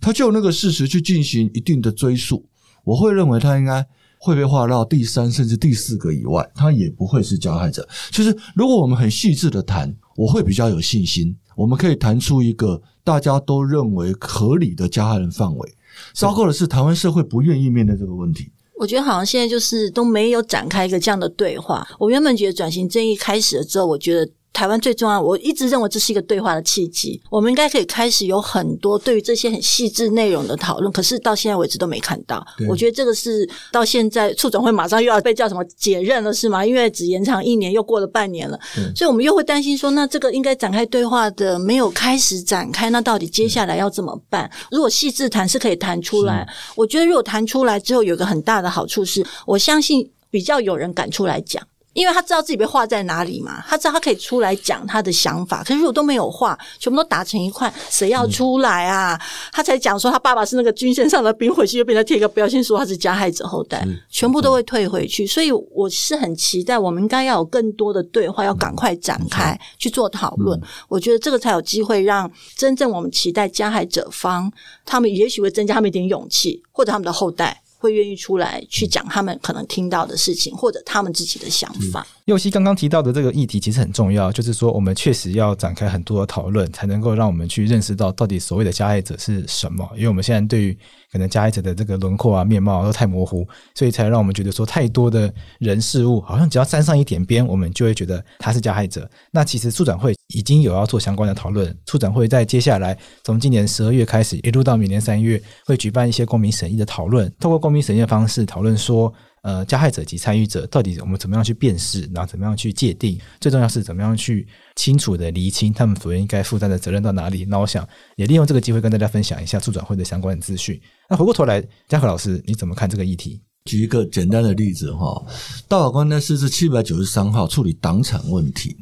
他就那个事实去进行一定的追溯，我会认为他应该会被划到第三甚至第四个以外，他也不会是加害者。其实，如果我们很细致的谈，我会比较有信心，我们可以谈出一个。大家都认为合理的加害人范围，糟糕的是台湾社会不愿意面对这个问题。我觉得好像现在就是都没有展开一个这样的对话。我原本觉得转型正义开始了之后，我觉得。台湾最重要，我一直认为这是一个对话的契机。我们应该可以开始有很多对于这些很细致内容的讨论，可是到现在为止都没看到。我觉得这个是到现在促总会马上又要被叫什么解任了，是吗？因为只延长一年，又过了半年了，所以我们又会担心说，那这个应该展开对话的没有开始展开，那到底接下来要怎么办？如果细致谈是可以谈出来，我觉得如果谈出来之后，有一个很大的好处是，我相信比较有人敢出来讲。因为他知道自己被画在哪里嘛，他知道他可以出来讲他的想法。可是如果都没有画，全部都打成一块，谁要出来啊？嗯、他才讲说他爸爸是那个军线上的兵，回去又被他贴一个标签说他是加害者后代，全部都会退回去。所以我是很期待，我们应该要有更多的对话，要赶快展开去做讨论。我觉得这个才有机会让真正我们期待加害者方，他们也许会增加他们一点勇气，或者他们的后代。会愿意出来去讲他们可能听到的事情，或者他们自己的想法。祐熙刚刚提到的这个议题其实很重要，就是说我们确实要展开很多的讨论，才能够让我们去认识到到底所谓的加害者是什么。因为我们现在对于可能加害者的这个轮廓啊、面貌都太模糊，所以才让我们觉得说太多的人事物好像只要沾上一点边，我们就会觉得他是加害者。那其实促展会已经有要做相关的讨论，促展会在接下来从今年十二月开始，一路到明年三月，会举办一些公民审议的讨论，透过公民审议的方式讨论说。呃，加害者及参与者到底我们怎么样去辨识，然后怎么样去界定？最重要是怎么样去清楚的厘清他们所应该负担的责任到哪里？那我想也利用这个机会跟大家分享一下促转会的相关的资讯。那回过头来，嘉禾老师你怎么看这个议题？举一个简单的例子哈，大法官呢是是七百九十三号处理党产问题。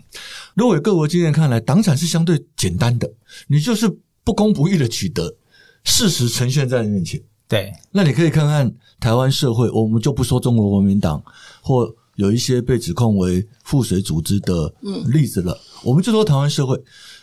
如果以各国经验看来，党产是相对简单的，你就是不公不义的取得，事实呈现在你面前。对，那你可以看看台湾社会，我们就不说中国国民党或有一些被指控为附随组织的例子了，嗯、我们就说台湾社会，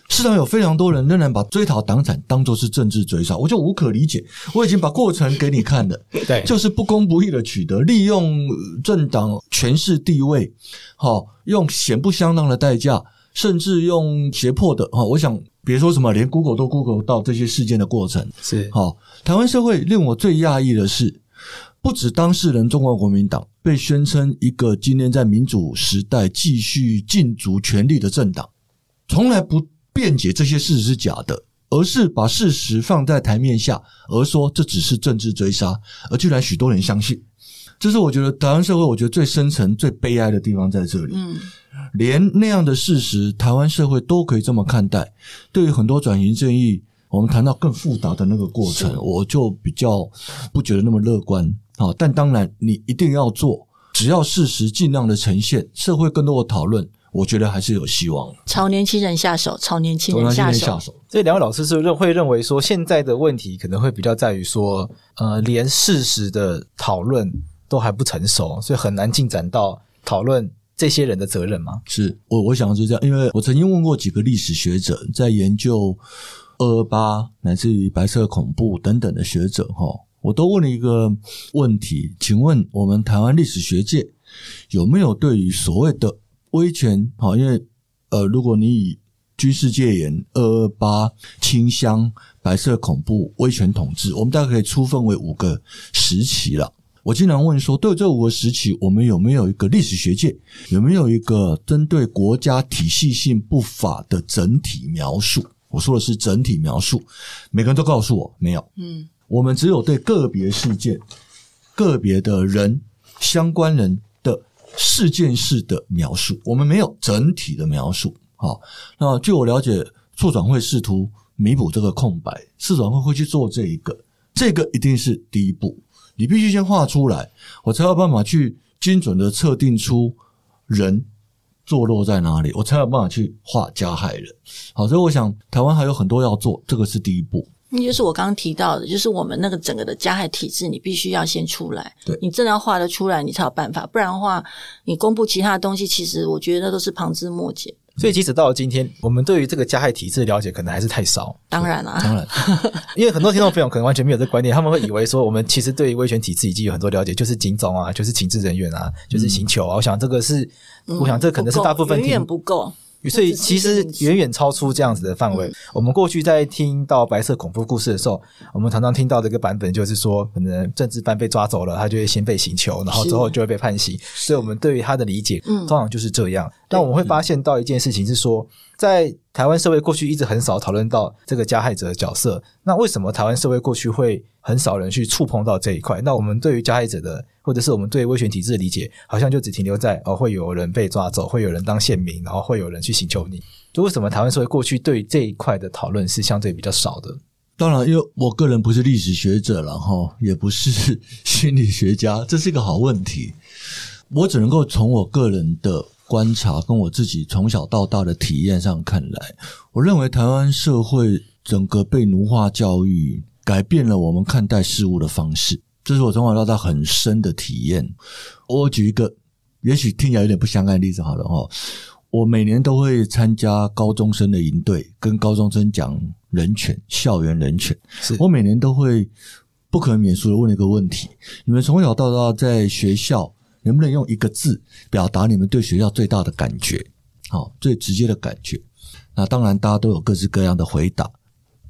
市场有非常多人仍然把追讨党产当做是政治追杀，我就无可理解。我已经把过程给你看了，对，就是不公不义的取得，利用政党权势地位，好，用显不相当的代价，甚至用胁迫的，哈，我想。别说什么，连 Google 都 Google 到这些事件的过程是好。台湾社会令我最讶异的是，不止当事人中国国民党被宣称一个今天在民主时代继续禁足权力的政党，从来不辩解这些事实是假的，而是把事实放在台面下，而说这只是政治追杀，而居然许多人相信。这是我觉得台湾社会，我觉得最深层、最悲哀的地方在这里。嗯。连那样的事实，台湾社会都可以这么看待。对于很多转型正义，我们谈到更复杂的那个过程，我就比较不觉得那么乐观。好，但当然你一定要做，只要事实尽量的呈现，社会更多的讨论，我觉得还是有希望。朝年轻人下手，朝年轻人下手。下手所以两位老师是认会认为说，现在的问题可能会比较在于说，呃，连事实的讨论都还不成熟，所以很难进展到讨论这些人的责任吗？是我我想是这样，因为我曾经问过几个历史学者，在研究二二八乃至于白色恐怖等等的学者，哈。我都问了一个问题，请问我们台湾历史学界有没有对于所谓的威权？好，因为呃，如果你以军事戒严、二二八、清乡、白色恐怖、威权统治，我们大概可以粗分为五个时期了。我经常问说，对这五个时期，我们有没有一个历史学界有没有一个针对国家体系性不法的整体描述？我说的是整体描述，每个人都告诉我没有。嗯。我们只有对个别事件、个别的人、相关人的事件式的描述，我们没有整体的描述。好，那据我了解，促转会试图弥补这个空白，促转会会去做这一个，这个一定是第一步。你必须先画出来，我才有办法去精准的测定出人坐落在哪里，我才有办法去画加害人。好，所以我想台湾还有很多要做，这个是第一步。那就是我刚刚提到的，就是我们那个整个的加害体制，你必须要先出来。对，你真的要画得出来，你才有办法。不然的话，你公布其他的东西，其实我觉得那都是旁枝末节。所以，即使到了今天，我们对于这个加害体制的了解，可能还是太少。当然了，当然，因为很多听众朋友可能完全没有这个观念，他们会以为说，我们其实对于威权体制已经有很多了解，就是警总啊，就是情治人员啊，就是刑求啊。我想这个是，嗯、我想这可能是大部分远远不够。所以其实远远超出这样子的范围。我们过去在听到白色恐怖故事的时候，我们常常听到的一个版本就是说，可能政治犯被抓走了，他就会先被刑求，然后之后就会被判刑。所以我们对于他的理解，通常就是这样。但我们会发现到一件事情是说，在台湾社会过去一直很少讨论到这个加害者的角色。那为什么台湾社会过去会很少人去触碰到这一块？那我们对于加害者的，或者是我们对威权体制的理解，好像就只停留在哦，会有人被抓走，会有人当县民，然后会有人去请求你。就为什么台湾社会过去对这一块的讨论是相对比较少的？当然，因为我个人不是历史学者，然后也不是 心理学家，这是一个好问题。我只能够从我个人的。观察跟我自己从小到大的体验上看来，我认为台湾社会整个被奴化教育改变了我们看待事物的方式，这是我从小到大很深的体验。我举一个也许听起来有点不相干的例子好了哈，我每年都会参加高中生的营队，跟高中生讲人权、校园人权。是我每年都会不可免俗的问一个问题：你们从小到大在学校，能不能用一个字表达你们对学校最大的感觉？好，最直接的感觉。那当然，大家都有各式各样的回答。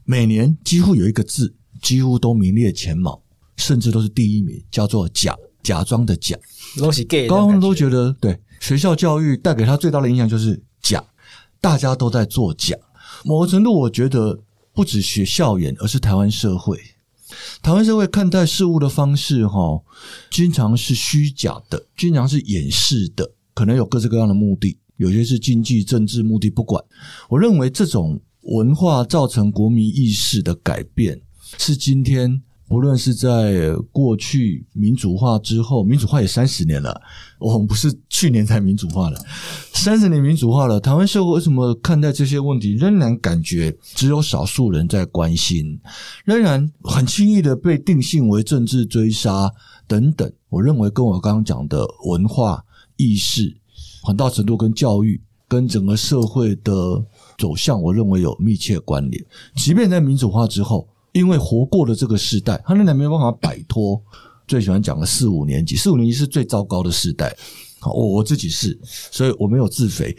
每年几乎有一个字，几乎都名列前茅，甚至都是第一名，叫做“假”，假装的“假”。都是 gay，高中都觉得对学校教育带给他最大的影响就是假，大家都在做假。某个程度，我觉得不止学校园，而是台湾社会。台湾社会看待事物的方式，哈，经常是虚假的，经常是掩饰的，可能有各式各样的目的，有些是经济、政治目的，不管。我认为这种文化造成国民意识的改变，是今天。不论是在过去民主化之后，民主化也三十年了，我们不是去年才民主化了，三十年民主化了，台湾社会为什么看待这些问题仍然感觉只有少数人在关心，仍然很轻易的被定性为政治追杀等等？我认为跟我刚刚讲的文化意识很大程度跟教育跟整个社会的走向，我认为有密切关联。即便在民主化之后。因为活过了这个时代，他仍然没有办法摆脱。最喜欢讲的四五年级，四五年级是最糟糕的时代。好，我我自己是，所以我没有自肥。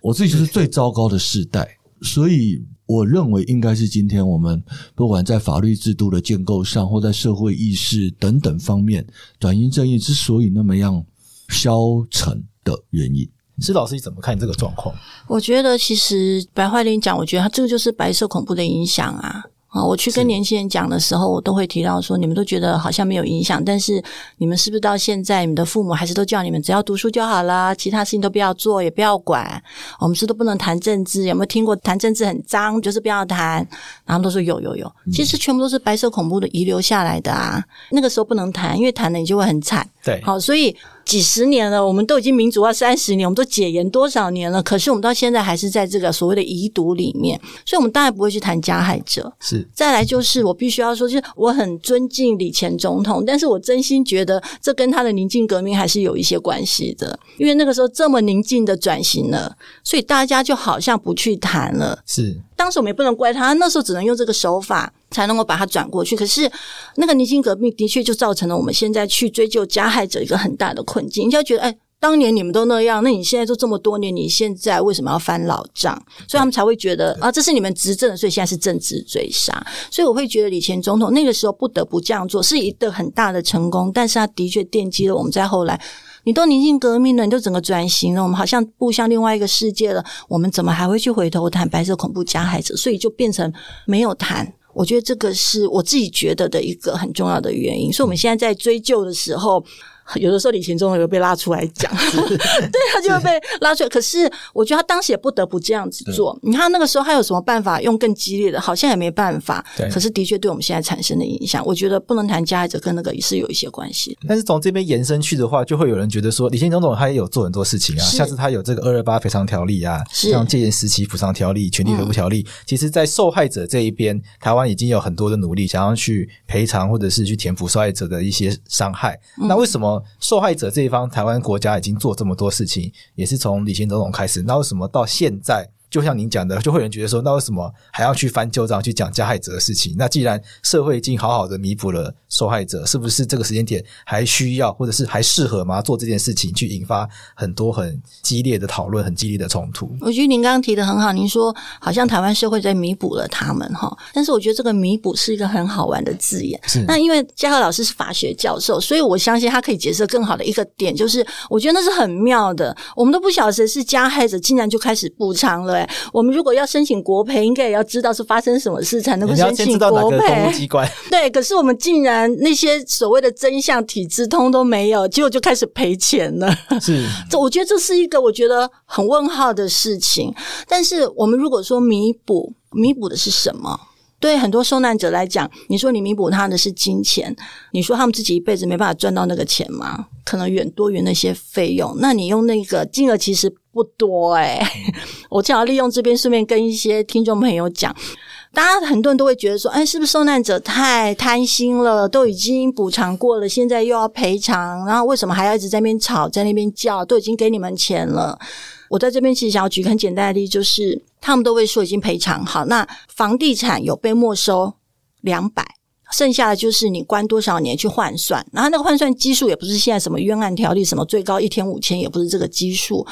我自己就是最糟糕的世代，所以我认为应该是今天我们不管在法律制度的建构上，或在社会意识等等方面，转型正义之所以那么样消沉的原因。施老师，你怎么看这个状况？我觉得其实白樺铃讲，我觉得他这个就是白色恐怖的影响啊。啊，我去跟年轻人讲的时候，我都会提到说，你们都觉得好像没有影响，但是你们是不是到现在，你们的父母还是都叫你们只要读书就好啦，其他事情都不要做，也不要管。我们是都不能谈政治，有没有听过谈政治很脏，就是不要谈。然后都说有有有，其实全部都是白色恐怖的遗留下来的啊。那个时候不能谈，因为谈了你就会很惨。对，好，所以几十年了，我们都已经民主化三十年，我们都解严多少年了？可是我们到现在还是在这个所谓的遗毒里面，所以我们当然不会去谈加害者。是，再来就是我必须要说，就是我很尊敬李前总统，但是我真心觉得这跟他的宁静革命还是有一些关系的，因为那个时候这么宁静的转型了，所以大家就好像不去谈了。是，当时我们也不能怪他，那时候只能用这个手法才能够把它转过去。可是那个宁静革命的确就造成了我们现在去追究加害者一个很大的困境，人家觉得，哎，当年你们都那样，那你现在都这么多年，你现在为什么要翻老账？所以他们才会觉得啊，这是你们执政的，所以现在是政治追杀。所以我会觉得李前总统那个时候不得不这样做，是一个很大的成功，但是他的确奠基了我们在后来，你都宁静革命了，你都整个转型了，我们好像步向另外一个世界了，我们怎么还会去回头谈白色恐怖加害者？所以就变成没有谈。我觉得这个是我自己觉得的一个很重要的原因，所以我们现在在追究的时候。有的时候李前总统会被拉出来讲，对，他就会被拉出来。可是我觉得他当时也不得不这样子做。你看那个时候他有什么办法用更激烈的？好像也没办法。对。可是的确对我们现在产生的影响，我觉得不能谈加害者跟那个也是有一些关系。但是从这边延伸去的话，就会有人觉得说，李前总他也有做很多事情啊，下次他有这个二二八赔偿条例啊，像戒严时期补偿条例、权利恢复条例。嗯、其实，在受害者这一边，台湾已经有很多的努力，想要去赔偿或者是去填补受害者的一些伤害。嗯、那为什么受害者这一方，台湾国家已经做这么多事情，也是从李前总统开始。那为什么到现在？就像您讲的，就会有人觉得说，那为什么还要去翻旧账去讲加害者的事情？那既然社会已经好好的弥补了受害者，是不是这个时间点还需要，或者是还适合吗？做这件事情去引发很多很激烈的讨论，很激烈的冲突？我觉得您刚刚提的很好，您说好像台湾社会在弥补了他们哈，但是我觉得这个弥补是一个很好玩的字眼。是。那因为嘉禾老师是法学教授，所以我相信他可以解释更好的一个点，就是我觉得那是很妙的。我们都不晓得谁是加害者，竟然就开始补偿了。我们如果要申请国赔，应该也要知道是发生什么事才能够申请国赔。对，可是我们竟然那些所谓的真相体制通都没有，结果就开始赔钱了。是，这我觉得这是一个我觉得很问号的事情。但是我们如果说弥补，弥补的是什么？对很多受难者来讲，你说你弥补他的是金钱，你说他们自己一辈子没办法赚到那个钱吗？可能远多于那些费用。那你用那个金额其实不多诶、欸、我正好利用这边顺便跟一些听众朋友讲，大家很多人都会觉得说，哎，是不是受难者太贪心了？都已经补偿过了，现在又要赔偿，然后为什么还要一直在那边吵，在那边叫？都已经给你们钱了。我在这边其实想要举个很简单的例子，就是他们都会说已经赔偿好，那房地产有被没收两百，剩下的就是你关多少年去换算，然后那个换算基数也不是现在什么冤案条例什么最高一天五千，也不是这个基数，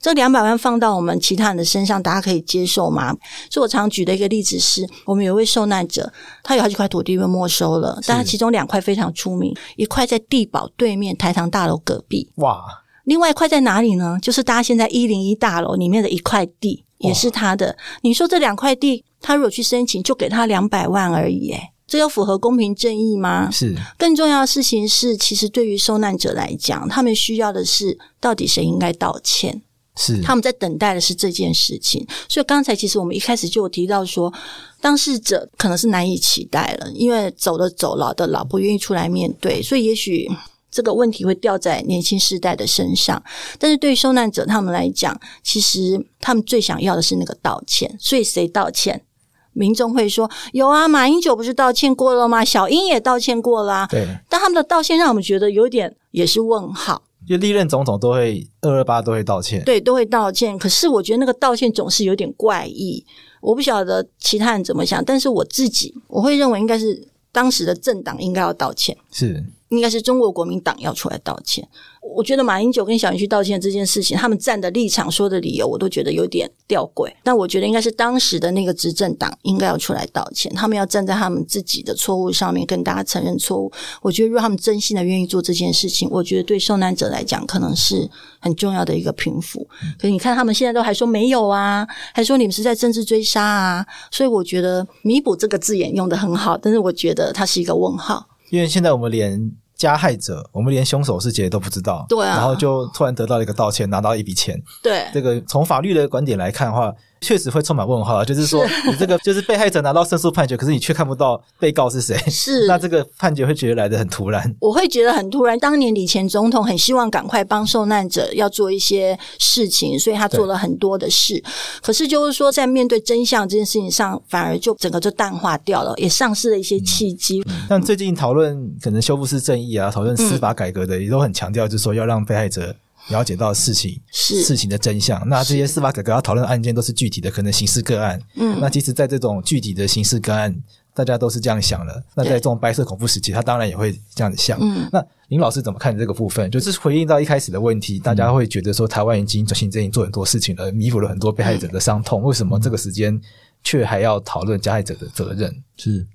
这两百万放到我们其他人的身上，大家可以接受吗？所以我常举的一个例子是，我们有一位受难者，他有好几块土地被没收了，但他其中两块非常出名，一块在地堡对面台糖大楼隔壁，哇。另外一块在哪里呢？就是大家现在一零一大楼里面的一块地，也是他的。你说这两块地，他如果去申请，就给他两百万而已，诶这有符合公平正义吗？是。更重要的事情是，其实对于受难者来讲，他们需要的是到底谁应该道歉？是。他们在等待的是这件事情。所以刚才其实我们一开始就有提到说，当事者可能是难以期待了，因为走的走，老的老，不愿意出来面对，所以也许。这个问题会掉在年轻世代的身上，但是对于受难者他们来讲，其实他们最想要的是那个道歉。所以谁道歉？民众会说有啊，马英九不是道歉过了吗？小英也道歉过啦。对，但他们的道歉让我们觉得有点也是问号。就历任总统都会二二八都会道歉，对，都会道歉。可是我觉得那个道歉总是有点怪异。我不晓得其他人怎么想，但是我自己我会认为应该是当时的政党应该要道歉。是。应该是中国国民党要出来道歉。我觉得马英九跟小英去道歉这件事情，他们站的立场、说的理由，我都觉得有点吊诡。但我觉得应该是当时的那个执政党应该要出来道歉，他们要站在他们自己的错误上面跟大家承认错误。我觉得，如果他们真心的愿意做这件事情，我觉得对受难者来讲，可能是很重要的一个平复。可是你看，他们现在都还说没有啊，还说你们是在政治追杀啊。所以我觉得“弥补”这个字眼用得很好，但是我觉得它是一个问号，因为现在我们连。加害者，我们连凶手是谁都不知道，对啊，然后就突然得到一个道歉，拿到一笔钱，对，这个从法律的观点来看的话，确实会充满问号。就是说，你这个 就是被害者拿到胜诉判决，可是你却看不到被告是谁，是那这个判决会觉得来的很突然。我会觉得很突然。当年李前总统很希望赶快帮受难者要做一些事情，所以他做了很多的事。可是就是说，在面对真相这件事情上，反而就整个就淡化掉了，也丧失了一些契机。像、嗯、最近讨论可能修复式正义啊，讨论司法改革的，也都很强调，就是说要让被害者。了解到事情是事情的真相，那这些司法改革要讨论的案件都是具体的，可能刑事个案。嗯，那其实，在这种具体的刑事个案，大家都是这样想的。那在这种白色恐怖时期，他当然也会这样子想。嗯，那林老师怎么看这个部分？就是回应到一开始的问题，大家会觉得说，台湾已经转型正义做很多事情了，弥补了很多被害者的伤痛，为什么这个时间却还要讨论加害者的责任？是。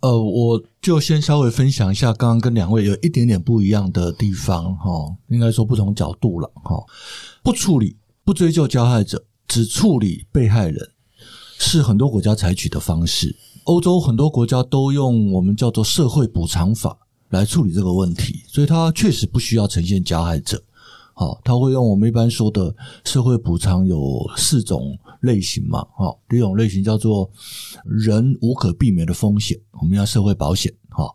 呃，我就先稍微分享一下刚刚跟两位有一点点不一样的地方哈，应该说不同角度了哈。不处理、不追究加害者，只处理被害人，是很多国家采取的方式。欧洲很多国家都用我们叫做社会补偿法来处理这个问题，所以它确实不需要呈现加害者。好，他会用我们一般说的社会补偿有四种类型嘛？哈，第一种类型叫做人无可避免的风险，我们要社会保险。哈，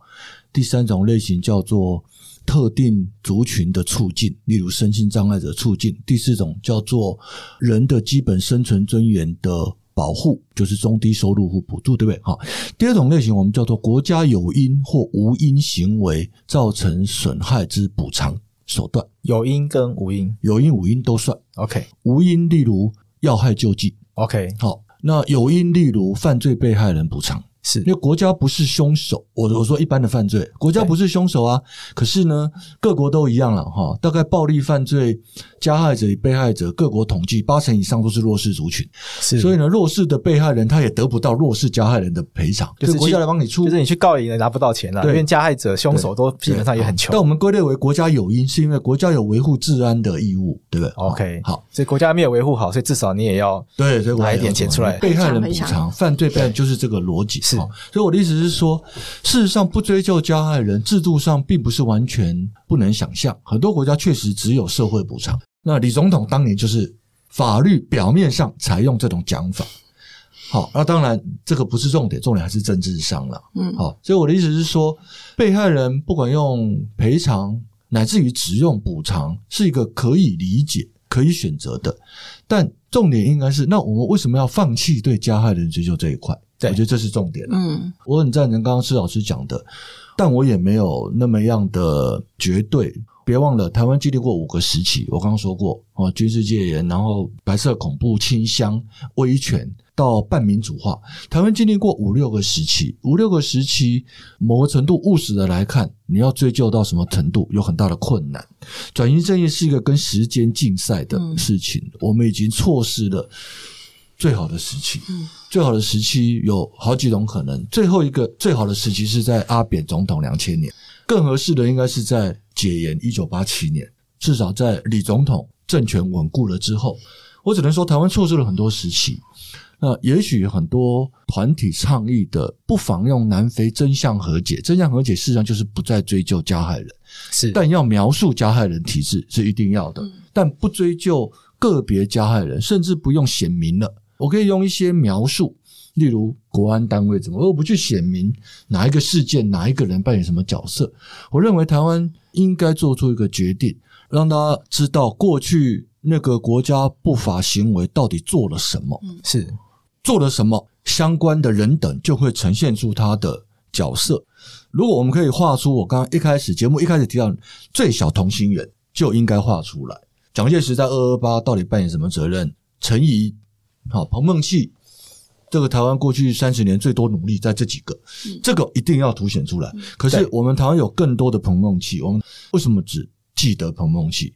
第三种类型叫做特定族群的促进，例如身心障碍者促进。第四种叫做人的基本生存尊严的保护，就是中低收入户补助，对不对？哈，第二种类型我们叫做国家有因或无因行为造成损害之补偿。手段有因跟无因，有因无因都算。OK，无因例如要害救济。OK，好，那有因例如犯罪被害人补偿。是因为国家不是凶手，我我说一般的犯罪，国家不是凶手啊。可是呢，各国都一样了哈。大概暴力犯罪加害者与被害者，各国统计八成以上都是弱势族群。所以呢，弱势的被害人他也得不到弱势加害人的赔偿，就是国家来帮你出，就是你去告赢了拿不到钱了，因为加害者凶手都基本上也很穷。但我们归类为国家有因，是因为国家有维护治安的义务，对不对？OK，好，所以国家没有维护好，所以至少你也要对，所以拿一点钱出来，被害人补偿，犯罪被害人就是这个逻辑。是，所以我的意思是说，事实上不追究加害人，制度上并不是完全不能想象。很多国家确实只有社会补偿。那李总统当年就是法律表面上采用这种讲法。好，那当然这个不是重点，重点还是政治上了。嗯，好，所以我的意思是说，被害人不管用赔偿乃至于只用补偿，是一个可以理解、可以选择的。但重点应该是，那我们为什么要放弃对加害人追究这一块？我觉得这是重点。嗯，我很赞成刚刚施老师讲的，但我也没有那么样的绝对。别忘了，台湾经历过五个时期，我刚刚说过哦，军事戒严，然后白色恐怖、清乡、威权到半民主化，台湾经历过五六个时期。五六个时期，某个程度务实的来看，你要追究到什么程度，有很大的困难。转型正义是一个跟时间竞赛的事情，嗯、我们已经错失了最好的时期。嗯、最好的时期有好几种可能，最后一个最好的时期是在阿扁总统两千年。更合适的应该是在解严一九八七年，至少在李总统政权稳固了之后，我只能说台湾错失了很多时期。那也许很多团体倡议的，不妨用南非真相和解。真相和解事实上就是不再追究加害人，是，但要描述加害人体制是一定要的，但不追究个别加害人，甚至不用显明了，我可以用一些描述。例如国安单位怎么都不去显明哪一个事件，哪一个人扮演什么角色？我认为台湾应该做出一个决定，让大家知道过去那个国家不法行为到底做了什么，是做了什么，相关的人等就会呈现出他的角色。如果我们可以画出我刚刚一开始节目一开始提到最小同心圆，就应该画出来。蒋介石在二二八到底扮演什么责任？陈仪，好，彭孟缉。这个台湾过去三十年最多努力在这几个，嗯、这个一定要凸显出来。可是我们台湾有更多的彭孟缉，我们为什么只记得彭孟缉？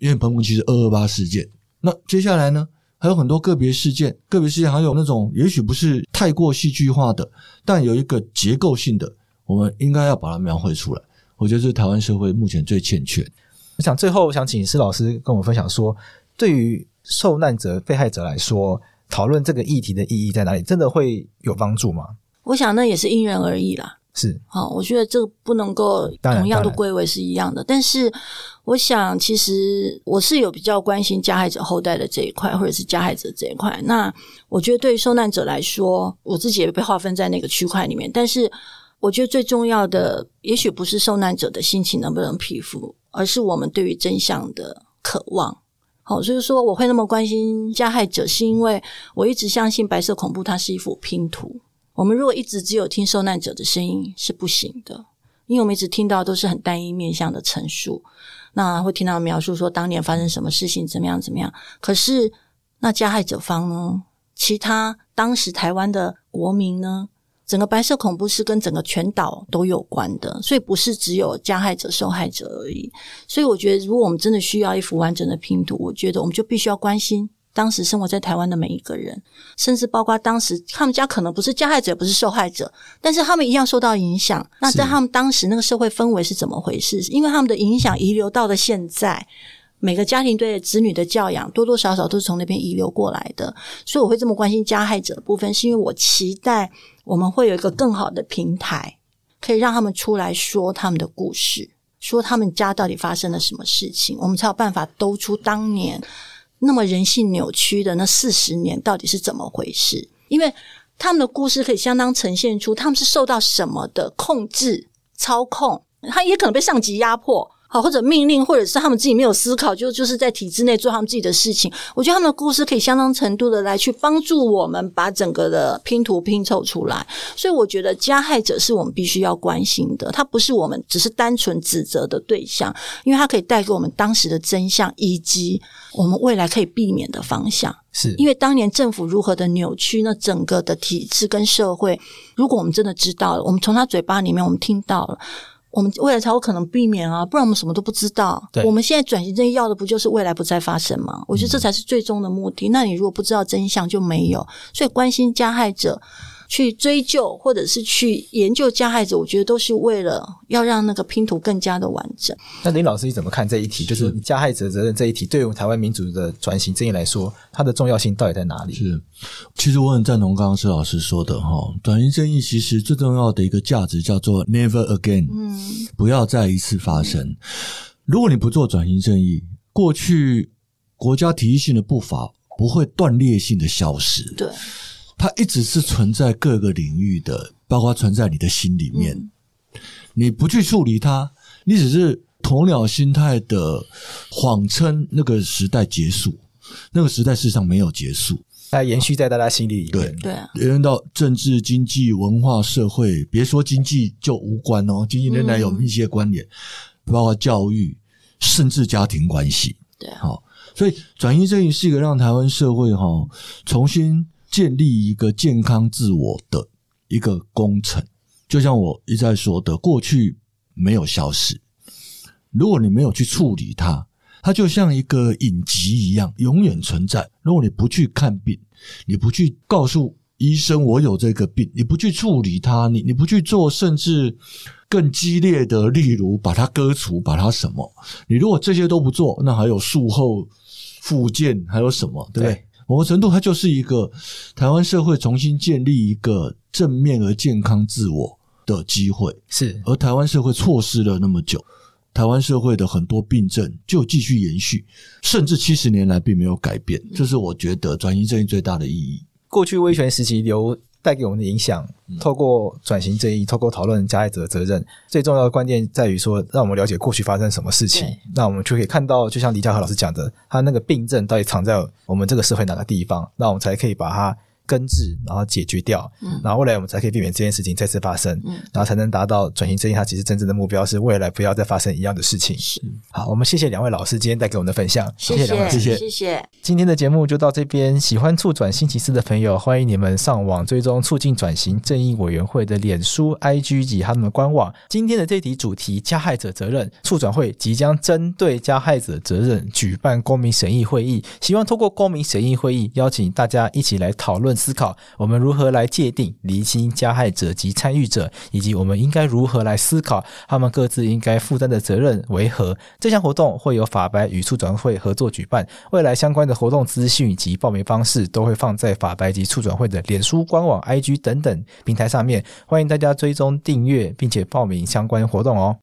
因为彭孟缉是二二八事件。那接下来呢，还有很多个别事件，个别事件还有那种也许不是太过戏剧化的，但有一个结构性的，我们应该要把它描绘出来。我觉得这是台湾社会目前最欠缺。我想最后我想请施老师跟我们分享说，对于受难者、被害者来说。讨论这个议题的意义在哪里？真的会有帮助吗？我想那也是因人而异啦。是，好，我觉得这个不能够同样的归为是一样的。但是，我想其实我是有比较关心加害者后代的这一块，或者是加害者这一块。那我觉得对于受难者来说，我自己也被划分在那个区块里面。但是，我觉得最重要的，也许不是受难者的心情能不能平复，而是我们对于真相的渴望。好，所以说我会那么关心加害者，是因为我一直相信白色恐怖它是一幅拼图。我们如果一直只有听受难者的声音是不行的，因为我们一直听到都是很单一面向的陈述，那会听到描述说当年发生什么事情，怎么样怎么样。可是那加害者方呢？其他当时台湾的国民呢？整个白色恐怖是跟整个全岛都有关的，所以不是只有加害者、受害者而已。所以我觉得，如果我们真的需要一幅完整的拼图，我觉得我们就必须要关心当时生活在台湾的每一个人，甚至包括当时他们家可能不是加害者，不是受害者，但是他们一样受到影响。那在他们当时那个社会氛围是怎么回事？因为他们的影响遗留到了现在。每个家庭对子女的教养，多多少少都是从那边遗留过来的，所以我会这么关心加害者的部分，是因为我期待我们会有一个更好的平台，可以让他们出来说他们的故事，说他们家到底发生了什么事情，我们才有办法兜出当年那么人性扭曲的那四十年到底是怎么回事，因为他们的故事可以相当呈现出他们是受到什么的控制、操控，他也可能被上级压迫。好，或者命令，或者是他们自己没有思考，就就是在体制内做他们自己的事情。我觉得他们的故事可以相当程度的来去帮助我们把整个的拼图拼凑出来。所以我觉得加害者是我们必须要关心的，他不是我们只是单纯指责的对象，因为他可以带给我们当时的真相以及我们未来可以避免的方向。是因为当年政府如何的扭曲，那整个的体制跟社会，如果我们真的知道了，我们从他嘴巴里面我们听到了。我们未来才有可能避免啊，不然我们什么都不知道。我们现在转型正义要的不就是未来不再发生吗？我觉得这才是最终的目的。嗯。那你如果不知道真相，就没有。所以关心加害者。去追究或者是去研究加害者，我觉得都是为了要让那个拼图更加的完整。那林老师你怎么看这一题？就是加害者责任这一题，对于我们台湾民主的转型正义来说，它的重要性到底在哪里？是，其实我很赞同刚刚施老师说的哈，转型正义其实最重要的一个价值叫做 never again，嗯，不要再一次发生。如果你不做转型正义，过去国家体系性的步伐不会断裂性的消失。对。它一直是存在各个领域的，包括存在你的心里面。嗯、你不去处理它，你只是鸵鸟心态的谎称那个时代结束，那个时代事实上没有结束，它延续在大家心里。对对，延伸、到政治、经济、文化、社会，别说经济就无关哦，经济仍然有密切关联、嗯，包括教育，甚至家庭关系。对、啊，好，所以转移正义是一个让台湾社会哈重新。建立一个健康自我的一个工程，就像我一再说的，过去没有消失。如果你没有去处理它，它就像一个隐疾一样，永远存在。如果你不去看病，你不去告诉医生我有这个病，你不去处理它，你你不去做，甚至更激烈的，例如把它割除，把它什么？你如果这些都不做，那还有术后复健，还有什么？对不对？对某个程度，它就是一个台湾社会重新建立一个正面而健康自我的机会。是，而台湾社会错失了那么久，台湾社会的很多病症就继续延续，甚至七十年来并没有改变。这是我觉得转型正义最大的意义。过去威权时期留。带给我们的影响，透过转型正义，透过讨论加害者的责任，最重要的关键在于说，让我们了解过去发生什么事情，那我们就可以看到，就像李嘉和老师讲的，他那个病症到底藏在我们这个社会哪个地方，那我们才可以把它。根治，然后解决掉，嗯，然后未来我们才可以避免这件事情再次发生，嗯，然后才能达到转型正义。它其实真正的目标是未来不要再发生一样的事情。是，好，我们谢谢两位老师今天带给我们的分享，谢谢两位，谢谢，谢谢。今天的节目就到这边，喜欢促转星期四的朋友，欢迎你们上网追踪促进转型正义委员会的脸书、IG 及他们的官网。今天的这题主题：加害者责任，促转会即将针对加害者责任举办公民审议会议，希望透过公民审议会议，邀请大家一起来讨论。思考，我们如何来界定、厘清加害者及参与者，以及我们应该如何来思考他们各自应该负担的责任为何。这项活动会由法白与促转会合作举办，未来相关的活动资讯及报名方式都会放在法白及促转会的脸书官网、IG 等等平台上面，欢迎大家追踪订阅并且报名相关活动哦。